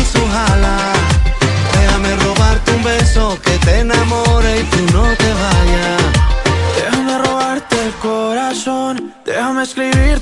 Sus alas. Déjame robarte un beso que te enamore y tú no te vayas. Déjame robarte el corazón, déjame escribirte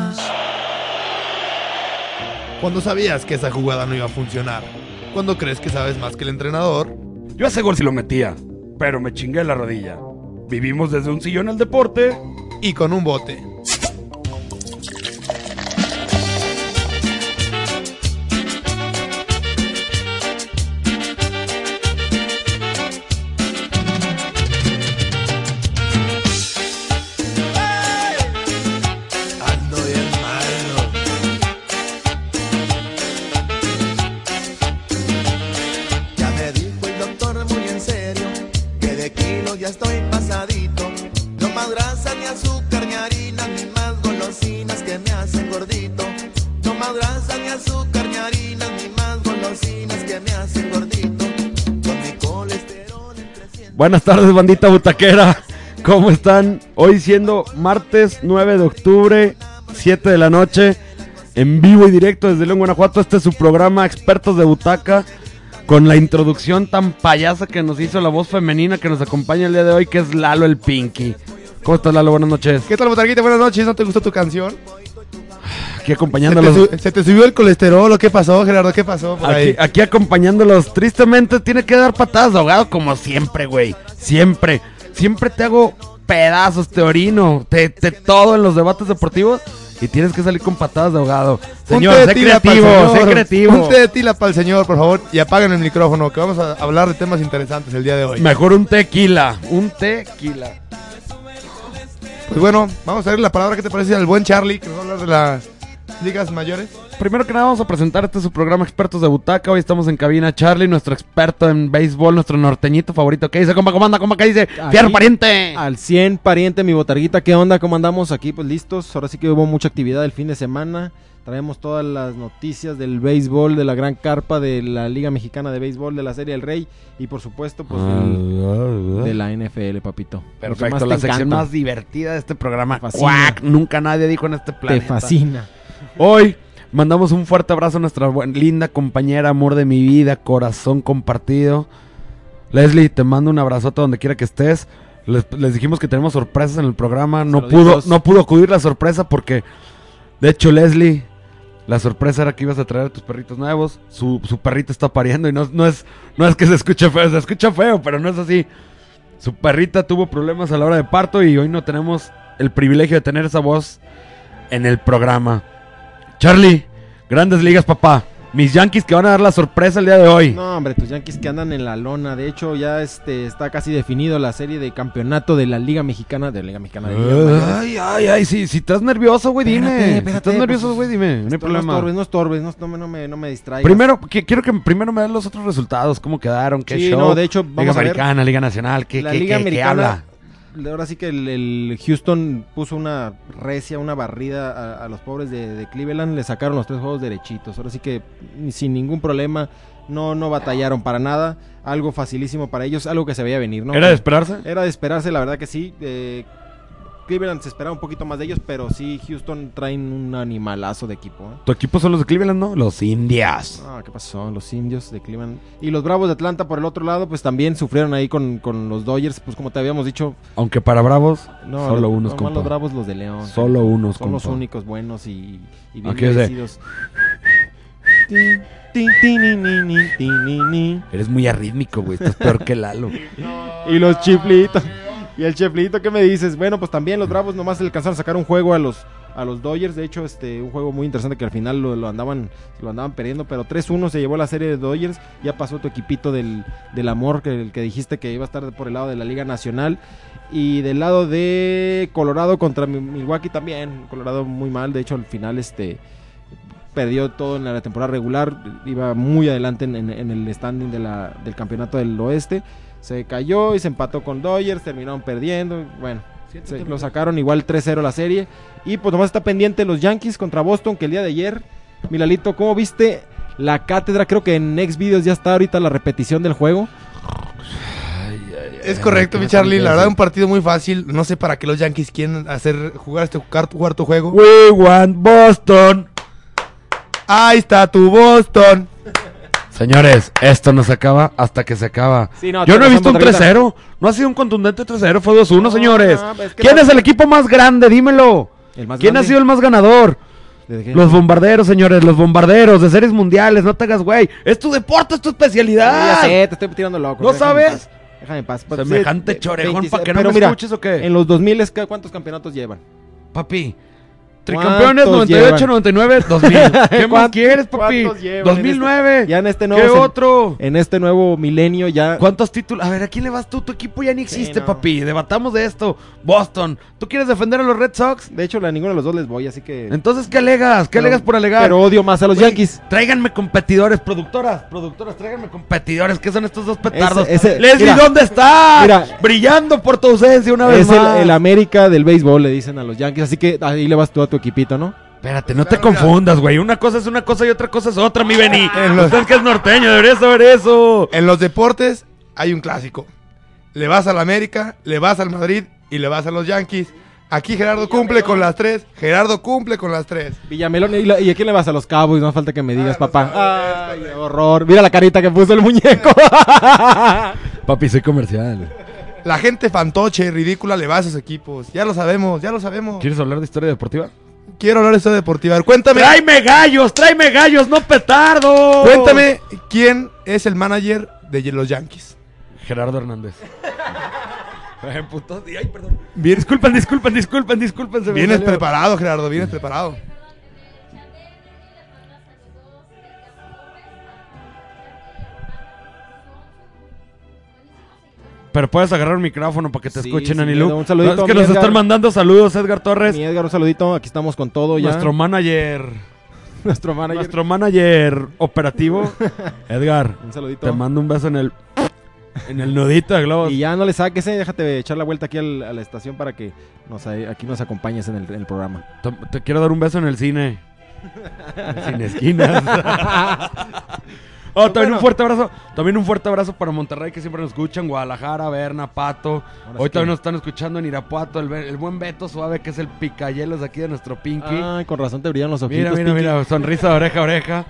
Cuando sabías que esa jugada no iba a funcionar. Cuando crees que sabes más que el entrenador. Yo ese gol sí lo metía, pero me chingué la rodilla. Vivimos desde un sillón al deporte. Y con un bote. Buenas tardes, bandita butaquera. ¿Cómo están? Hoy siendo martes 9 de octubre, 7 de la noche, en vivo y directo desde León, Guanajuato. Este es su programa Expertos de Butaca, con la introducción tan payasa que nos hizo la voz femenina que nos acompaña el día de hoy, que es Lalo el Pinky. ¿Cómo estás, Lalo? Buenas noches. ¿Qué tal, Botarguita? Buenas noches. ¿No te gustó tu canción? Aquí ¿Se te, acompañándolos. se te subió el colesterol o qué pasó, Gerardo? ¿Qué pasó por Aquí, ahí? aquí acompañándolos. Tristemente tiene que dar patadas de ahogado como siempre, güey. Siempre. Siempre te hago pedazos, te orino, te, te todo en los debates deportivos y tienes que salir con patadas de ahogado. Señor, sé creativo, sé señor. creativo. Un té de tila para el señor, por favor. Y apaguen el micrófono, que vamos a hablar de temas interesantes el día de hoy. Mejor un tequila, un tequila. Pues bueno, vamos a ver la palabra que te parece al buen Charlie, que nos va a hablar de la ligas mayores. Primero que nada vamos a presentar este es su programa Expertos de Butaca. Hoy estamos en cabina Charlie, nuestro experto en béisbol, nuestro norteñito favorito. ¿Qué dice, compa? ¿Cómo anda? ¿Cómo que dice? Aquí, ¡Fierro pariente! Al 100, pariente, mi botarguita, ¿qué onda? ¿Cómo andamos aquí? Pues listos. Ahora sí que hubo mucha actividad el fin de semana. Traemos todas las noticias del béisbol, de la gran carpa, de la Liga Mexicana de Béisbol, de la Serie del Rey y por supuesto, pues del- de la NFL, papito. Perfecto, te la sección encanta. más divertida de este programa. Te fascina. ¡Cuac! Nunca nadie dijo en este Te planeta. fascina. Hoy mandamos un fuerte abrazo a nuestra linda compañera, amor de mi vida, corazón compartido. Leslie, te mando un abrazote donde quiera que estés. Les, les dijimos que tenemos sorpresas en el programa. No pudo, no pudo acudir la sorpresa porque, de hecho, Leslie, la sorpresa era que ibas a traer a tus perritos nuevos. Su, su perrito está pariendo y no, no, es, no es que se escuche feo, se escucha feo, pero no es así. Su perrita tuvo problemas a la hora de parto y hoy no tenemos el privilegio de tener esa voz en el programa. Charlie, grandes ligas, papá. Mis Yankees que van a dar la sorpresa el día de hoy. No, hombre, tus Yankees que andan en la lona. De hecho, ya este está casi definido la serie de campeonato de la Liga Mexicana, de la Liga Mexicana de. Ay, ay, ay, si, si estás nervioso, güey, dime. Espérate, si estás nervioso, pues, güey, dime. No hay No problema. estorbes, no estorbes, no, no me- no me, no me distraigas. Primero, que- quiero que primero me den los otros resultados, cómo quedaron, qué Sí, show. no, de hecho, Liga vamos a ver. Americana, Liga Nacional, qué, la qué- Liga qué- qué Americana, habla. Ahora sí que el, el Houston puso una recia, una barrida a, a los pobres de, de Cleveland, le sacaron los tres juegos derechitos. Ahora sí que ni- sin ningún problema, no, no batallaron para nada. Algo facilísimo para ellos, algo que se veía venir, ¿no? ¿Era de esperarse? Era de esperarse, la verdad que sí. eh, Cleveland se esperaba un poquito más de ellos, pero sí, Houston traen un animalazo de equipo. ¿eh? Tu equipo son los de Cleveland, ¿no? Los Indias. Ah, ¿qué pasó? Los indios de Cleveland. Y los Bravos de Atlanta, por el otro lado, pues también sufrieron ahí con, con los Dodgers. Pues como te habíamos dicho, Aunque para Bravos, no, solo los- unos, nomás compa. los Bravos, los de León. Solo unos, Son los compa. únicos buenos y, y bien merecidos. Eres muy arrítmico, güey. Estás peor que Lalo. Y los chiflitos. Y el chiflito, ¿qué me dices? Bueno, pues también los Bravos nomás le alcanzaron a sacar un juego a los a los Dodgers, de hecho, este un juego muy interesante que al final lo, lo andaban lo andaban perdiendo, pero 3-1 se llevó la serie de Dodgers, ya pasó tu equipito del, del amor que el que dijiste que iba a estar por el lado de la Liga Nacional. Y del lado de Colorado contra Mi- Milwaukee también, Colorado muy mal, de hecho al final este perdió todo en la temporada regular, iba muy adelante en, el standing del campeonato del oeste. Se cayó y se empató con Dodgers, terminaron perdiendo. Bueno, se lo sacaron igual 3-0 la serie. Y pues nomás está pendiente los Yankees contra Boston, que el día de ayer, Milalito, ¿cómo viste la cátedra? Creo que en Next Videos ya está ahorita la repetición del juego. Es correcto, mi Charlie. La verdad, un partido muy fácil. No sé para qué los Yankees quieren hacer jugar este cuarto, cuarto juego. We want Boston. Ahí está tu Boston. Señores, esto no se acaba hasta que se acaba. Sí, no, Yo no he visto un razón, Botarguita. 3-0. No ha sido un contundente 3-0, fue 2-1, No, señores. pues, ¿qué ¿Quién es el equipo más grande? Dímelo. El más ¿Quién ha sido el más ganador? Los bombarderos, señores, los bombarderos de series mundiales. No te hagas, güey. Es tu deporte, es tu Sí, especialidad. ya sé, te estoy tirando loco. ¿No déjame sabes? paz, Déjame en paz. Pues, Semejante sí, chorejón 26, para que no pero me mira, escuches o qué. En los 2000, ¿qué- ¿cuántos campeonatos llevan? Papi. Tricampeones ¿Cuántos 98, llevan? 99, 2000. ¿Qué más ¿Cuántos- quieres, papi? cuántos llevan en 2009. Ya en este ¿Qué nuevo. sen- otro? En este nuevo milenio ya. ¿Cuántos títulos? A ver, ¿a quién le vas tú? Tu equipo ya ni existe, no. papi. Debatamos de esto. Boston. ¿Tú quieres defender a los Red Sox? De hecho, a ninguno de los dos les voy, así que. Entonces, ¿qué alegas? ¿Qué Pero- alegas por alegar? Pero odio más a los Yankees. Tráiganme competidores, productoras, productoras, tráiganme competidores. ¿Qué son estos dos petardos? Ese- ese- Leslie, mira, ¿dónde está? mira. Brillando por tu ausencia una vez Es el, más. el América del béisbol, le dicen a los Yankees. Así que ahí le vas tú a tu equipito, ¿no? Espérate, no te confundas, güey. Una cosa es una cosa y otra cosa es otra, mi Beni. En los- Usted que es norteño, debería saber eso. En los deportes hay un clásico. Le vas al América, le vas al Madrid y le vas a los Yankees. Aquí Gerardo cumple con las tres. Gerardo cumple con las tres. Villamelón. ¿Y, la- y a quién le vas a los Cowboys? No falta que me digas, Ah, los papá. Ay, horror. Mira la carita que puso el muñeco. Papi, soy comercial. La gente fantoche y ridícula le va a esos equipos. Ya lo sabemos, ya lo sabemos. ¿Quieres hablar de historia deportiva? Quiero hablar de esto deportiva. A ver, Cuéntame, ¡Tráeme gallos! ¡Tráeme gallos! ¡No petardo! cuéntame quién es el manager de los Yankees. Gerardo Hernández. Ay, perdón. Bien- Disculpen, disculpen, disculpen, disculpen. se me Vienes salió. preparado, Gerardo, vienes preparado. Pero puedes agarrar un micrófono para que te Sí, escuchen, sin Anilu. Un saludito, es que nos Edgar. están mandando saludos, Edgar Torres. Mi Edgar, un saludito. Aquí estamos con todo ya. Nuestro manager. Nuestro manager. Nuestro manager operativo, Edgar. Un saludito. Te mando un beso en el en el nudito de globos. Y ya no le saques, eh, déjate echar la vuelta aquí al- a la estación para que nos, aquí nos acompañes en el, en el programa. Te, te quiero dar un beso en el cine. Sin esquinas. Oh, también Bueno. un fuerte abrazo. También un fuerte abrazo para Monterrey que siempre nos escuchan. Guadalajara, Berna, Pato. Ahora Hoy también que- nos están escuchando en Irapuato. El, el buen Beto Suave, que es el picayelos de aquí de nuestro Pinky. Ay, con razón te brillan los ojitos. mira, mira, Pinky. mira. Sonrisa de oreja a oreja.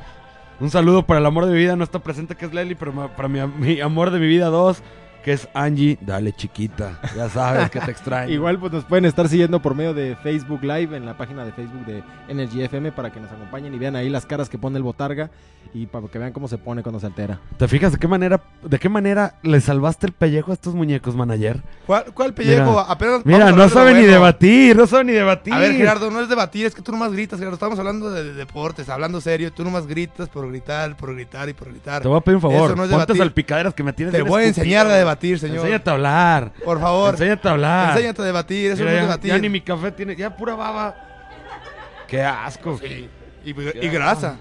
Un saludo para el amor de mi vida. No está presente que es Lely, pero para mi, mi amor de mi vida 2, que es Angie. Dale, chiquita. Ya sabes que te extraño. Igual pues nos pueden estar siguiendo por medio de Facebook Live en la página de Facebook de Energy FM para que nos acompañen y vean ahí las caras que pone el botarga y para que vean cómo se pone cuando se altera. ¿Te fijas de qué manera, de qué manera le salvaste el pellejo a estos muñecos, manager? ¿Cuál, cuál pellejo? Mira. Apenas Mira, no sabe ni debatir, no sabe ni debatir. A ver, Gerardo, no es debatir, es que tú nomás gritas, Gerardo. Estamos hablando de, de deportes, hablando serio. Tú nomás gritas por gritar, por gritar y por gritar. Te voy a pedir un favor. Eso no es Ponte salpicaderas que me tienes Te voy a enseñar a debatir, señor. Enséñate a hablar. Por favor, Enséñate a hablar. enséñate a debatir. Eso Mira, no es ya, debatir. ya ni mi café tiene, ya pura baba. Qué asco. Y, y grasa.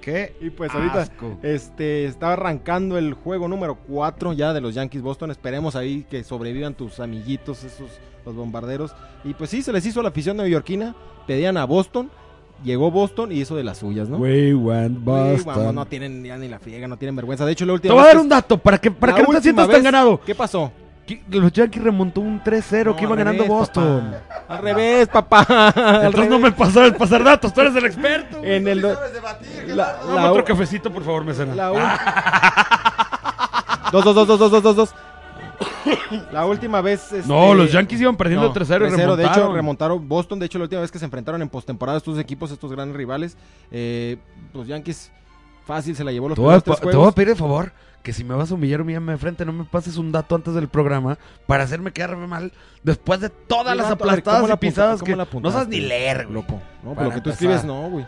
Qué Y pues ahorita asco. este está arrancando el juego número 4 ya de los Yankees Boston. Esperemos ahí que sobrevivan tus amiguitos, esos los bombarderos. Y pues sí, se les hizo a la afición neoyorquina. Pedían a Boston. Llegó Boston y hizo de las suyas, ¿no? We went Sí, Boston. no tienen ya ni la friega, no tienen vergüenza. De hecho, la Te última voy a dar un dato para que, para que no te sientas tan ganado. ¿Qué pasó? Que Los Yankees remontó un 3-0 que iba ganando revés, Boston. papá. Al revés, papá. Al Entonces no revés. me pasabas pasar datos, tú eres el experto. güey. En el do- la, Dame la- otro cafecito, por favor, mecena. la ul- dos, dos, dos, dos, dos, dos, dos, dos. La última vez. este, No, los Yankees iban perdiendo no, 3-0 y 3-0, De hecho, remontaron. Boston. De hecho, la última vez que se enfrentaron en postemporada estos equipos, estos grandes rivales, eh, los Yankees fácil se la llevó los Te primeros tres te voy a pedir de favor que si me vas a humillar, humíllame de frente, no me pases un dato antes del programa para hacerme quedarme mal después de todas ¿Qué las dato? A ver, aplastadas ¿cómo y pisadas que no sabes ni leer, güey. loco. No, pero lo que tú escribes, no, güey.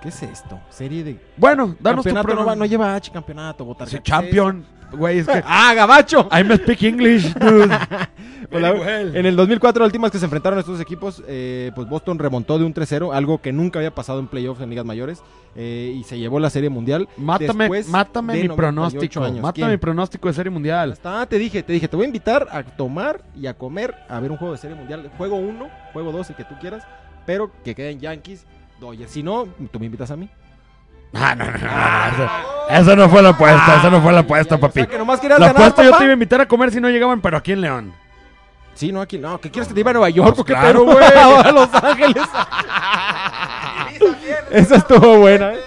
¿Qué es esto? Serie de. Bueno, danos tu campeonato no, va- programa. no lleva H, campeonato, botarga. Sí, ¿qué es champion, güey, es que? ¡Ah, gabacho! I speak English, dude. La- Very well. En el 2004, la última vez que se enfrentaron estos equipos, eh, pues Boston remontó de un 3-0, algo que nunca había pasado en playoffs en ligas mayores, eh, y se llevó la serie mundial. Mátame, mátame mi 98 pronóstico. años. Mátame ¿Quién? mi pronóstico de serie mundial. Está, te dije, te dije, te voy a invitar a tomar y a comer a ver un juego de serie mundial. Juego 1, juego 2, el que tú quieras, pero que queden Yankees, Dodgers. Si no, tú me invitas a mí. Ah, no, no, no, no, Esa, esa no fue la apuesta, esa no fue la apuesta, Ya, papi. O sea, que nomás querías La ganar, apuesta yo papá. te iba a invitar a comer si no llegaban, pero aquí en León. Sí, no, aquí no. ¿Qué quieres que te iba a Nueva York? Pues ¿O qué claro, güey. a Los Ángeles. Esa estuvo buena, ¿eh?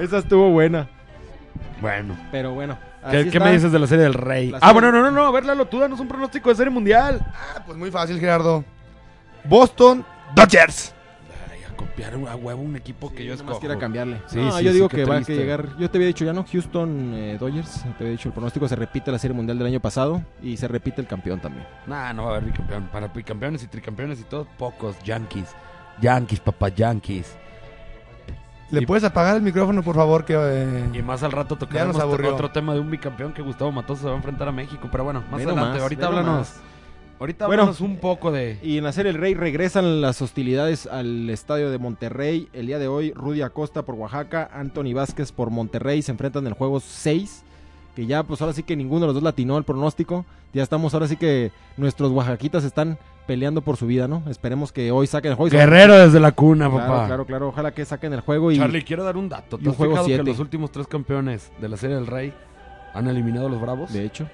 Esa estuvo buena. Bueno. Pero bueno. ¿Qué, me dices de la serie del Rey? La Ah, serie- bueno, no, no, no. A ver, Lalo, tú danos un pronóstico de serie mundial. Ah, pues muy fácil, Gerardo. Boston, Dodgers. Copiar a huevo un equipo que yo escojo. quiera cambiarle. Sí, no, sí, yo sí, digo que va a llegar. Yo te había dicho ya, ¿no? Houston eh, Dodgers. Te había dicho el pronóstico. Se repite la serie mundial del año pasado. Y se repite el campeón también. Nah, no va a haber bicampeón. Para bicampeones y tricampeones y todos, pocos. Yankees. Yankees, papá, Yankees. ¿Le Y- puedes apagar el micrófono, por favor? Que, eh, Y más al rato Ya tocaremos nos aburrió. otro tema de un bicampeón que Gustavo Matoso se va a enfrentar a México. Pero bueno, más adelante. ahorita háblanos. Ahorita Bueno. un poco de. Y en la serie El Rey regresan las hostilidades al estadio de Monterrey. El día de hoy, Rudy Acosta por Oaxaca, Anthony Vázquez por Monterrey se enfrentan en el juego 6. Que ya, pues ahora sí que ninguno de los dos latinó el pronóstico. Ya estamos, ahora sí que nuestros oaxaquitas están peleando por su vida, ¿no? Esperemos que hoy saquen el juego. Guerrero desde la cuna, Claro, papá. claro, claro. Ojalá que saquen el juego y. Charlie, quiero dar un dato. y ¿Te un has juego fijado siete. que los últimos tres campeones de la Serie del Rey han eliminado a los Bravos? De hecho,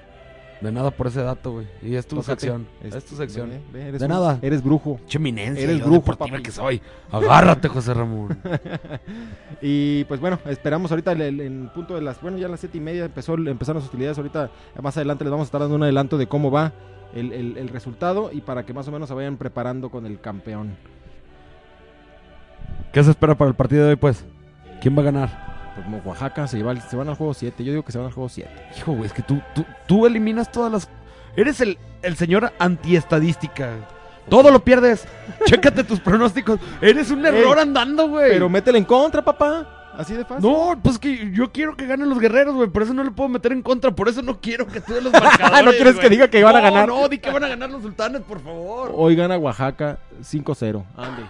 De nada por ese dato, güey. Y es tu tócate. sección. Es- Es tu sección. ve, ve, eres De un- nada. Eres brujo. Che eminencia. Eres brujo, papi. que soy. Agárrate, José Ramón. Y pues bueno, esperamos ahorita el, el- en punto de las, bueno, ya a las siete y media empezó, empezaron las hostilidades, ahorita más adelante les vamos a estar dando un adelanto de cómo va el, el- el resultado y para que más o menos se vayan preparando con el campeón. ¿Qué se espera para el partido de hoy, pues? ¿Quién va a ganar? Pues Oaxaca se, se van al juego 7, yo digo que se van al juego 7. Hijo, güey, es que tú, tú, tú eliminas todas las... Eres el, el señor antiestadística. Todo lo pierdes. Chécate tus pronósticos. Eres un error Ey, andando, güey. Pero métele en contra, papá. Así de fácil. No, pues que yo quiero que ganen los guerreros, güey. Por eso no le puedo meter en contra. Por eso no quiero que tú des los marcadores. ¿No quieres que güey. diga que van a No, ganar? No, di que van a ganar los sultanes, por favor. Hoy gana Oaxaca 5-0. Ande.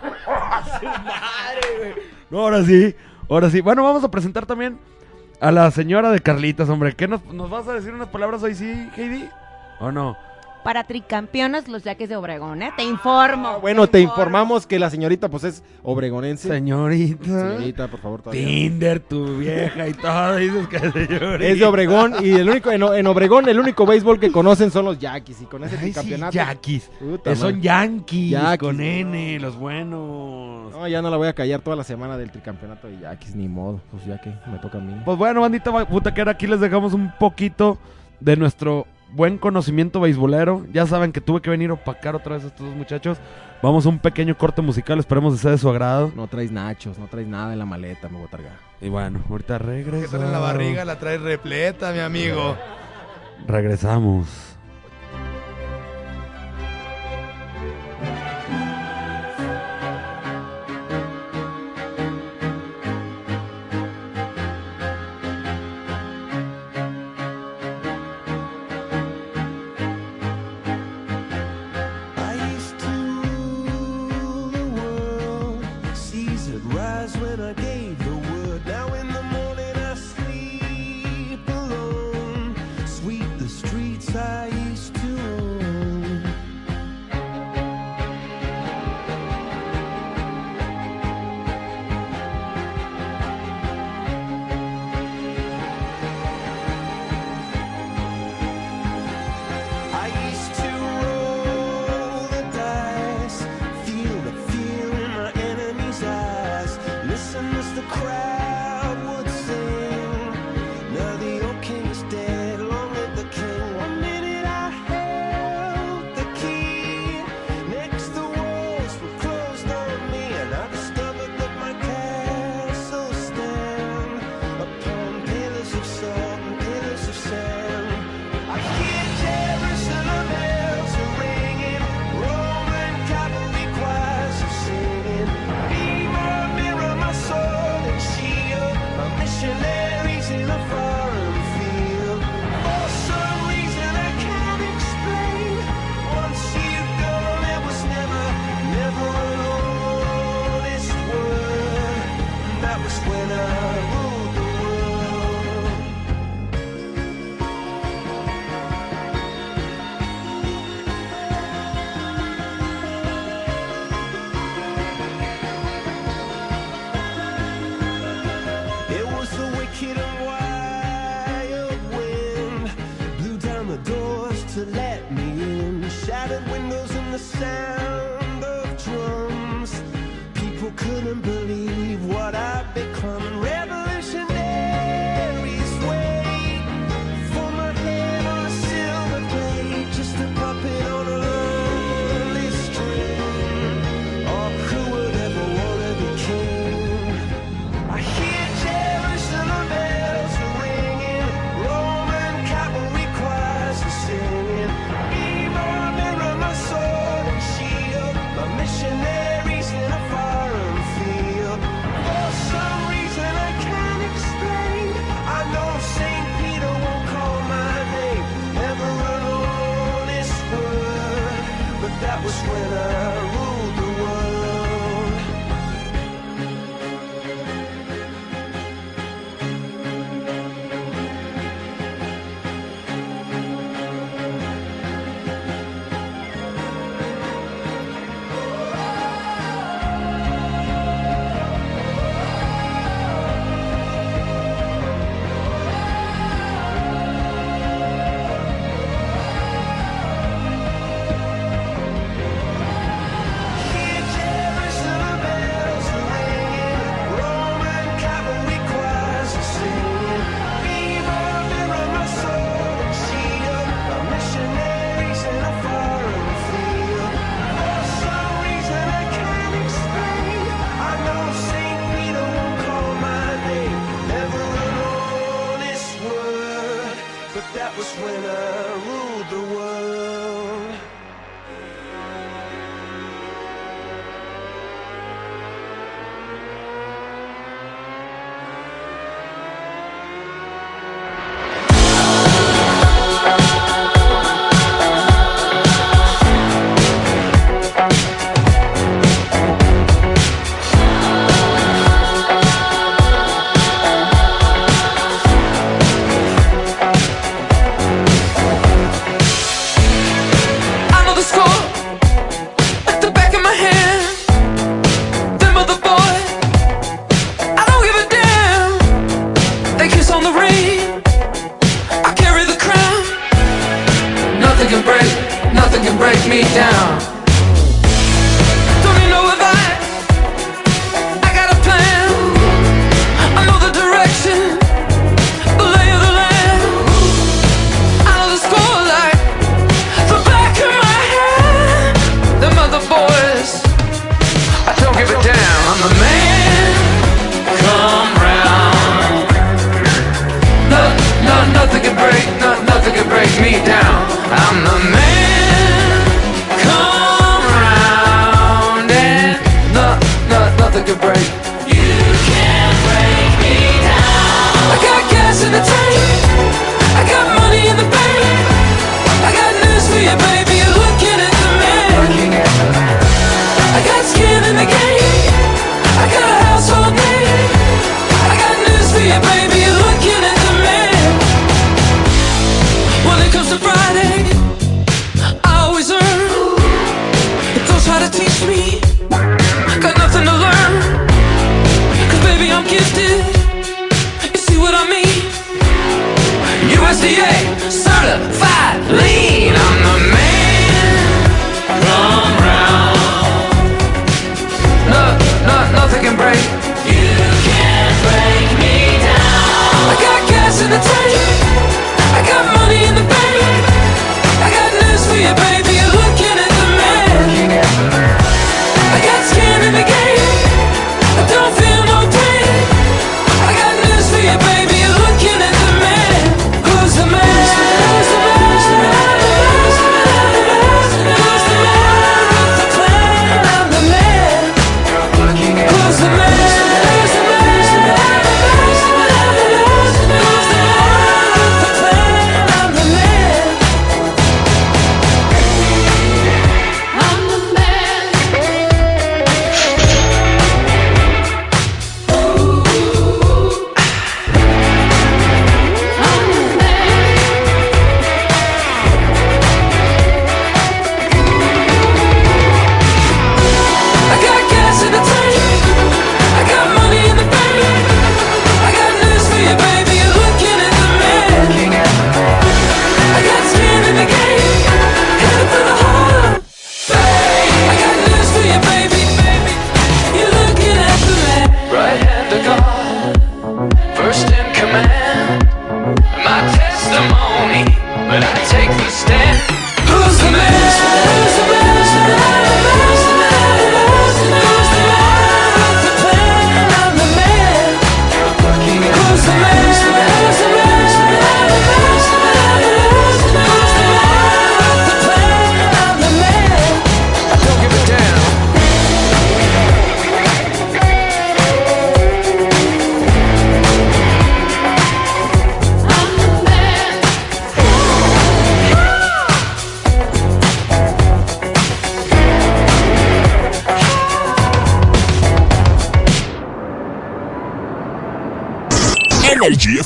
No, ahora sí. Ahora sí, bueno, vamos a presentar también a la señora de Carlitas, hombre. ¿Qué nos, nos vas a decir unas palabras hoy, sí, Heidi? ¿O no? Para tricampeones, los yaques de Obregón, ¿eh? Te informo. Ah, Bueno, te informo. informamos que la señorita pues es obregonense. Señorita. Señorita, por favor, todavía. Tinder, tu vieja y todo. Dices que señorita. Es de Obregón y el único en, en Obregón el único béisbol que conocen son los Yaquis y con ese Ay, sí, campeonato. Yankees. Puta Eh, son. Yankees, Yankees. con N, los buenos. No, ya no la voy a callar toda la semana del tricampeonato de Yaquis, ni modo. Pues ya que me toca a mí. Pues bueno, bandita ba- butaquera, aquí les dejamos un poquito de nuestro buen conocimiento beisbolero. Ya saben que tuve que venir a opacar otra vez a estos dos muchachos. Vamos a un pequeño corte musical, esperemos que sea de su agrado. No traes nachos, no traes nada en la maleta, me voy a targar. Y bueno, ahorita Que regresamos. sale en la barriga la trae repleta, mi amigo. Regresamos.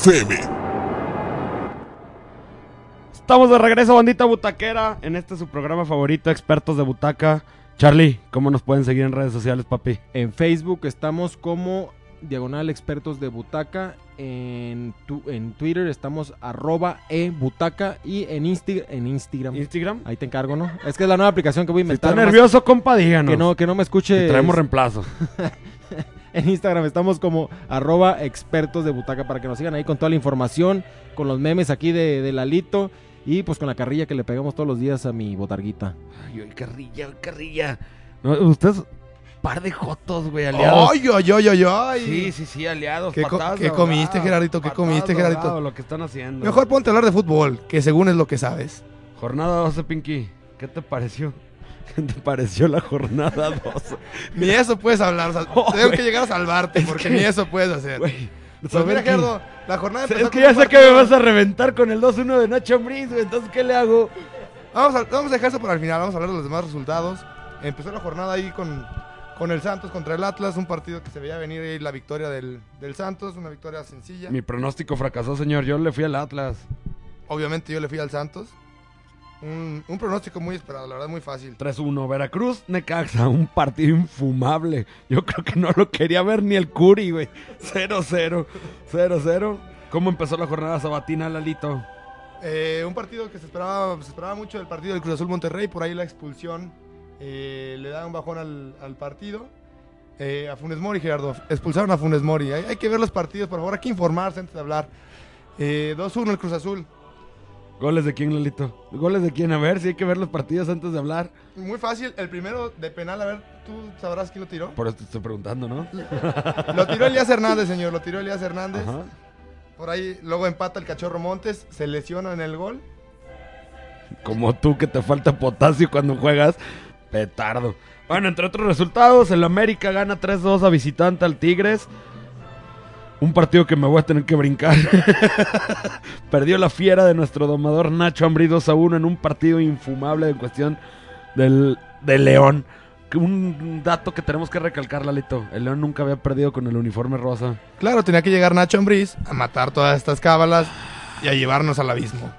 FM. Estamos de regreso, bandita butaquera, en este su programa favorito, Expertos de Butaca. Charlie, ¿cómo nos pueden seguir en redes sociales, papi? En Facebook estamos como Diagonal Expertos de Butaca. En, tu- en Twitter estamos arroba e butaca y en, Insti- en Instagram. Instagram. Ahí te encargo, ¿no? Es que es la nueva aplicación que voy a Si inventar. nomás nervioso, compa, díganos. Que no, que no me escuche. Traemos reemplazo. En Instagram estamos como arroba expertos de butaca para que nos sigan ahí con toda la información, con los memes aquí de, de Lalito y pues con la carrilla que le pegamos todos los días a mi botarguita. Ay, ay, carrilla, ay, carrilla. No, ustedes, par de jotos, güey, aliados. ¡Ay, ay, ay, ay, ay! Sí, sí, sí, aliados. ¿Qué co- qué comiste, Gerardito? ¿Qué comiste, Gerardito? Lo que están haciendo. Mejor ponte a hablar de fútbol, que según es lo que sabes. Jornada 12, Pinky. ¿Qué te pareció? ¿Qué te pareció la jornada 12? Ni eso puedes hablar. o sea, Oh, tengo que llegar a salvarte, Es porque que- ni eso puedes hacer. Pues a ver mira, Gerardo, la jornada empezó Es que ya sé que me vas a reventar con el 2-1 de Nacho Ambriz. Entonces, ¿qué le hago? Vamos a, vamos a dejar eso para el final, vamos a hablar de los demás resultados. Empezó la jornada ahí con, con el Santos contra el Atlas, un partido que se veía venir ahí la victoria del, del Santos, una victoria sencilla. Mi pronóstico fracasó, señor. Yo le fui al Atlas. Obviamente yo le fui al Santos. Un, un pronóstico muy esperado, la verdad muy fácil. 3-1. Veracruz, Necaxa. Un partido infumable. Yo creo que no lo quería ver ni el Curi, güey. 0-0. 0-0. ¿Cómo empezó la jornada sabatina, Lalito? Eh, un partido que se esperaba, se esperaba mucho del partido del Cruz Azul Monterrey, por ahí la expulsión eh, le da un bajón al, al partido. Eh, a Funes Mori, Gerardo, expulsaron a Funes Mori. Hay, hay que ver los partidos, por favor, hay que informarse antes de hablar. Eh, 2-1 el Cruz Azul. ¿Goles de quién, Lolito? ¿Goles de quién? A ver, si hay que ver los partidos antes de hablar. Muy fácil, el primero de penal, a ver, tú sabrás quién lo tiró. Por eso te estoy preguntando, ¿no? Lo tiró Elías Hernández, señor, lo tiró Elías Hernández. Ajá. Por ahí luego empata el Cachorro Montes, se lesiona en el gol. Como tú que te falta potasio cuando juegas. Petardo. Bueno, entre otros resultados, el América gana 3-2 a visitante al Tigres. Un partido que me voy a tener que brincar. Perdió la fiera de nuestro domador Nacho Ambrí 2 a 1 en un partido infumable en cuestión del, del León. Un dato que tenemos que recalcar, Lalito. El León nunca había perdido con el uniforme rosa. Claro, tenía que llegar Nacho Ambriz a matar todas estas cábalas y a llevarnos al abismo.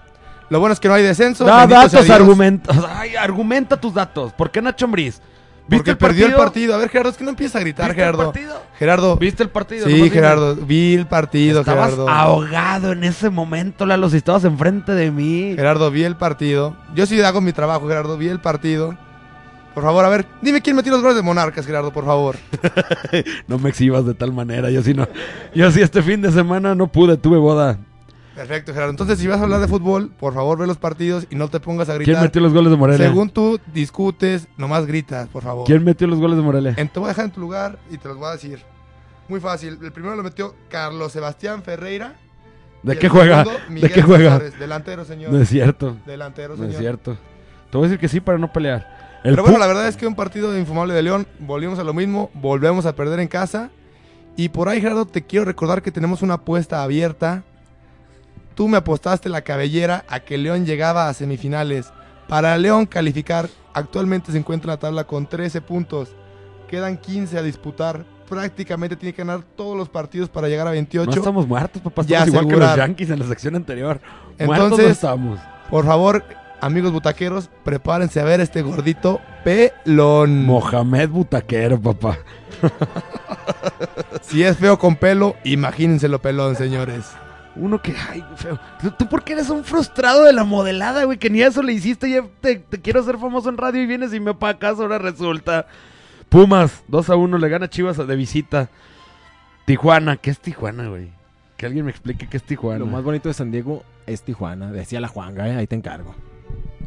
Lo bueno es que no hay descenso. Da datos, argumentos. Ay, argumenta tus datos. ¿Por qué Nacho Ambriz? Porque perdió el partido. A ver, Gerardo, es que no empiezas a gritar, ¿Viste el Gerardo. partido? Gerardo. ¿Viste el partido? Sí. Gerardo. Vi el partido, Estabas Gerardo. ahogado en ese momento, Lalo, si estabas enfrente de mí. Gerardo, vi el partido. Yo sí hago mi trabajo, Gerardo. Vi el partido. Por favor, a ver, dime quién metió los goles de Monarcas, Gerardo, por favor. No me exhibas de tal manera, yo sí no. Yo sí este fin de semana no pude, tuve boda. Perfecto, Gerardo. Entonces, si vas a hablar de fútbol, por favor, ve los partidos y no te pongas a gritar. ¿Quién metió los goles de Morelia? Según tú discutes, nomás gritas, por favor. ¿Quién metió los goles de Morelia? En- te voy a dejar en tu lugar y te los voy a decir. Muy fácil. El primero lo metió Carlos Sebastián Ferreira. ¿De qué juega? ¿De qué juega? Delantero, señor. No es cierto. Delantero, No señor. es cierto. Te voy a decir que sí para no pelear. El Pero bueno, la verdad es que un partido infumable de León. Volvimos a lo mismo. Volvemos a perder en casa. Y por ahí, Gerardo, te quiero recordar que tenemos una apuesta abierta. Tú me apostaste la cabellera a que León llegaba a semifinales. Para León calificar, actualmente se encuentra en la tabla con 13 puntos. Quedan 15 a disputar. Prácticamente tiene que ganar todos los partidos para llegar a 28. No estamos muertos, papá. Ya Estamos igual que los Yankees en la sección anterior. muertos no Entonces- estamos. Por favor, amigos butaqueros, prepárense a ver este gordito pelón. Mohamed Butaquero, papá. Si es feo con pelo, imagínenselo pelón, señores. Uno que, ay, feo. ¿Tú, tú por qué eres un frustrado de la modelada, güey? Que ni eso le hiciste. Ya te, te quiero hacer famoso en radio y vienes y me opacas. Ahora resulta. Pumas, 2 a 1, le gana Chivas de visita. Tijuana, ¿qué es Tijuana, güey? Que alguien me explique qué es Tijuana. Lo más bonito de San Diego es Tijuana. Decía la Juanga, ¿eh? ahí te encargo.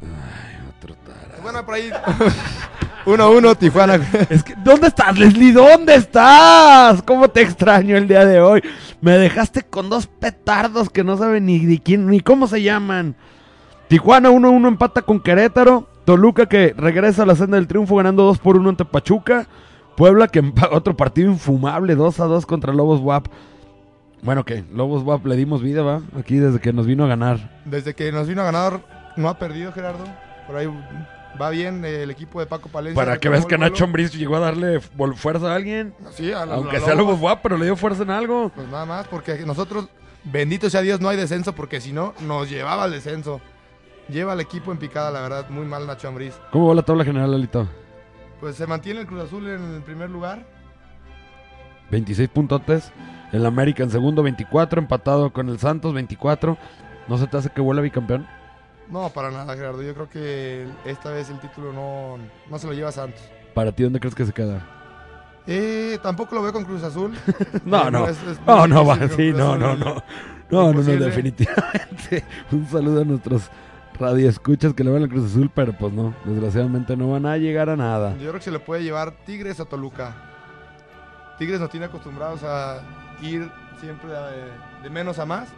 Ay, otro tarado. Bueno, por ahí. 1-1, Tijuana. Es que, ¿dónde estás, Leslie? ¿Dónde estás? ¿Cómo te extraño el día de hoy? Me dejaste con dos petardos que no saben ni, ni quién, ni cómo se llaman. Tijuana 1-1 empata con Querétaro. Toluca que regresa a la senda del triunfo ganando 2 por 1 ante Pachuca. Puebla que otro partido infumable 2 a 2 contra Lobos WAP. Bueno, que Lobos WAP le dimos vida, ¿va? Aquí desde que nos vino a ganar. Desde que nos vino a ganar, no ha perdido, Gerardo. Por ahí va bien el equipo de Paco Palencia. Para que veas que Nacho. Ambriz llegó a darle fuerza a alguien. Sí, a la- Aunque la sea Lobos. WAP, pero le dio fuerza en algo. Pues nada más, porque nosotros, bendito sea Dios, no hay descenso, porque si no, nos llevaba al descenso. Lleva al equipo en picada, la verdad, muy mal Nacho Ambriz. ¿Cómo va la tabla general, Alito? Pues se mantiene el Cruz Azul en el primer lugar. 26 puntotes. El América en segundo, 24. Empatado con el Santos, 24. ¿No se te hace que vuelva bicampeón? No, para nada, Gerardo. Yo creo que esta vez el título no, no se lo lleva Santos. ¿Para ti dónde crees que se queda? Eh, tampoco lo veo con Cruz Azul. No, Eh, no. es- es No, no, va. Sí, no, no, no. No, no, no, definitivamente. Un saludo a nuestros radioescuchas que le van al Cruz Azul, pero pues no. Desgraciadamente no van a llegar a nada. Yo creo que se le puede llevar Tigres a Toluca. Tigres nos tiene acostumbrados a ir siempre de, de menos a más.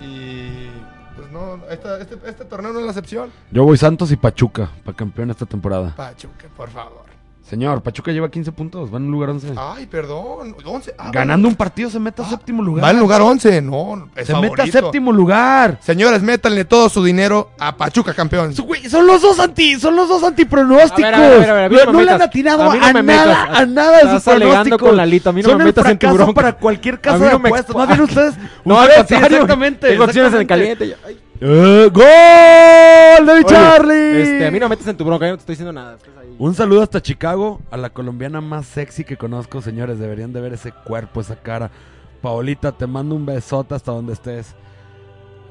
Y pues no, esta- este, este torneo no es la excepción. Yo voy Santos y Pachuca para campeón esta temporada. Pachuca, por favor. Señor, Pachuca lleva 15 puntos, va en el lugar 11. Ay, perdón. 11. Ah, Ganando un partido se mete a Ah, séptimo lugar. Va en lugar 11. No, es se mete a séptimo lugar. Señores, métanle todo su dinero a Pachuca, campeón. Güey, son los dos anti, son los dos antipronósticos. A ver, a ver, a ver, a a no le han atinado A a, no me nada, metas. a nada de sus pronósticos. con Lalito, a mí no son me el metas en tu fracaso bronca. para cualquier A casa de no me apuestas. Más bien ustedes. No, ustedes- exactamente. Tengo acciones en el caliente. Ay. Eh, ¡Gol de Oye, Charlie! Este, a mí no me metes en tu bronca, yo no te estoy diciendo nada. estás ahí. Un saludo hasta Chicago, a la colombiana más sexy que conozco, señores. Deberían de ver ese cuerpo, esa cara. Paolita, te mando un besote hasta donde estés.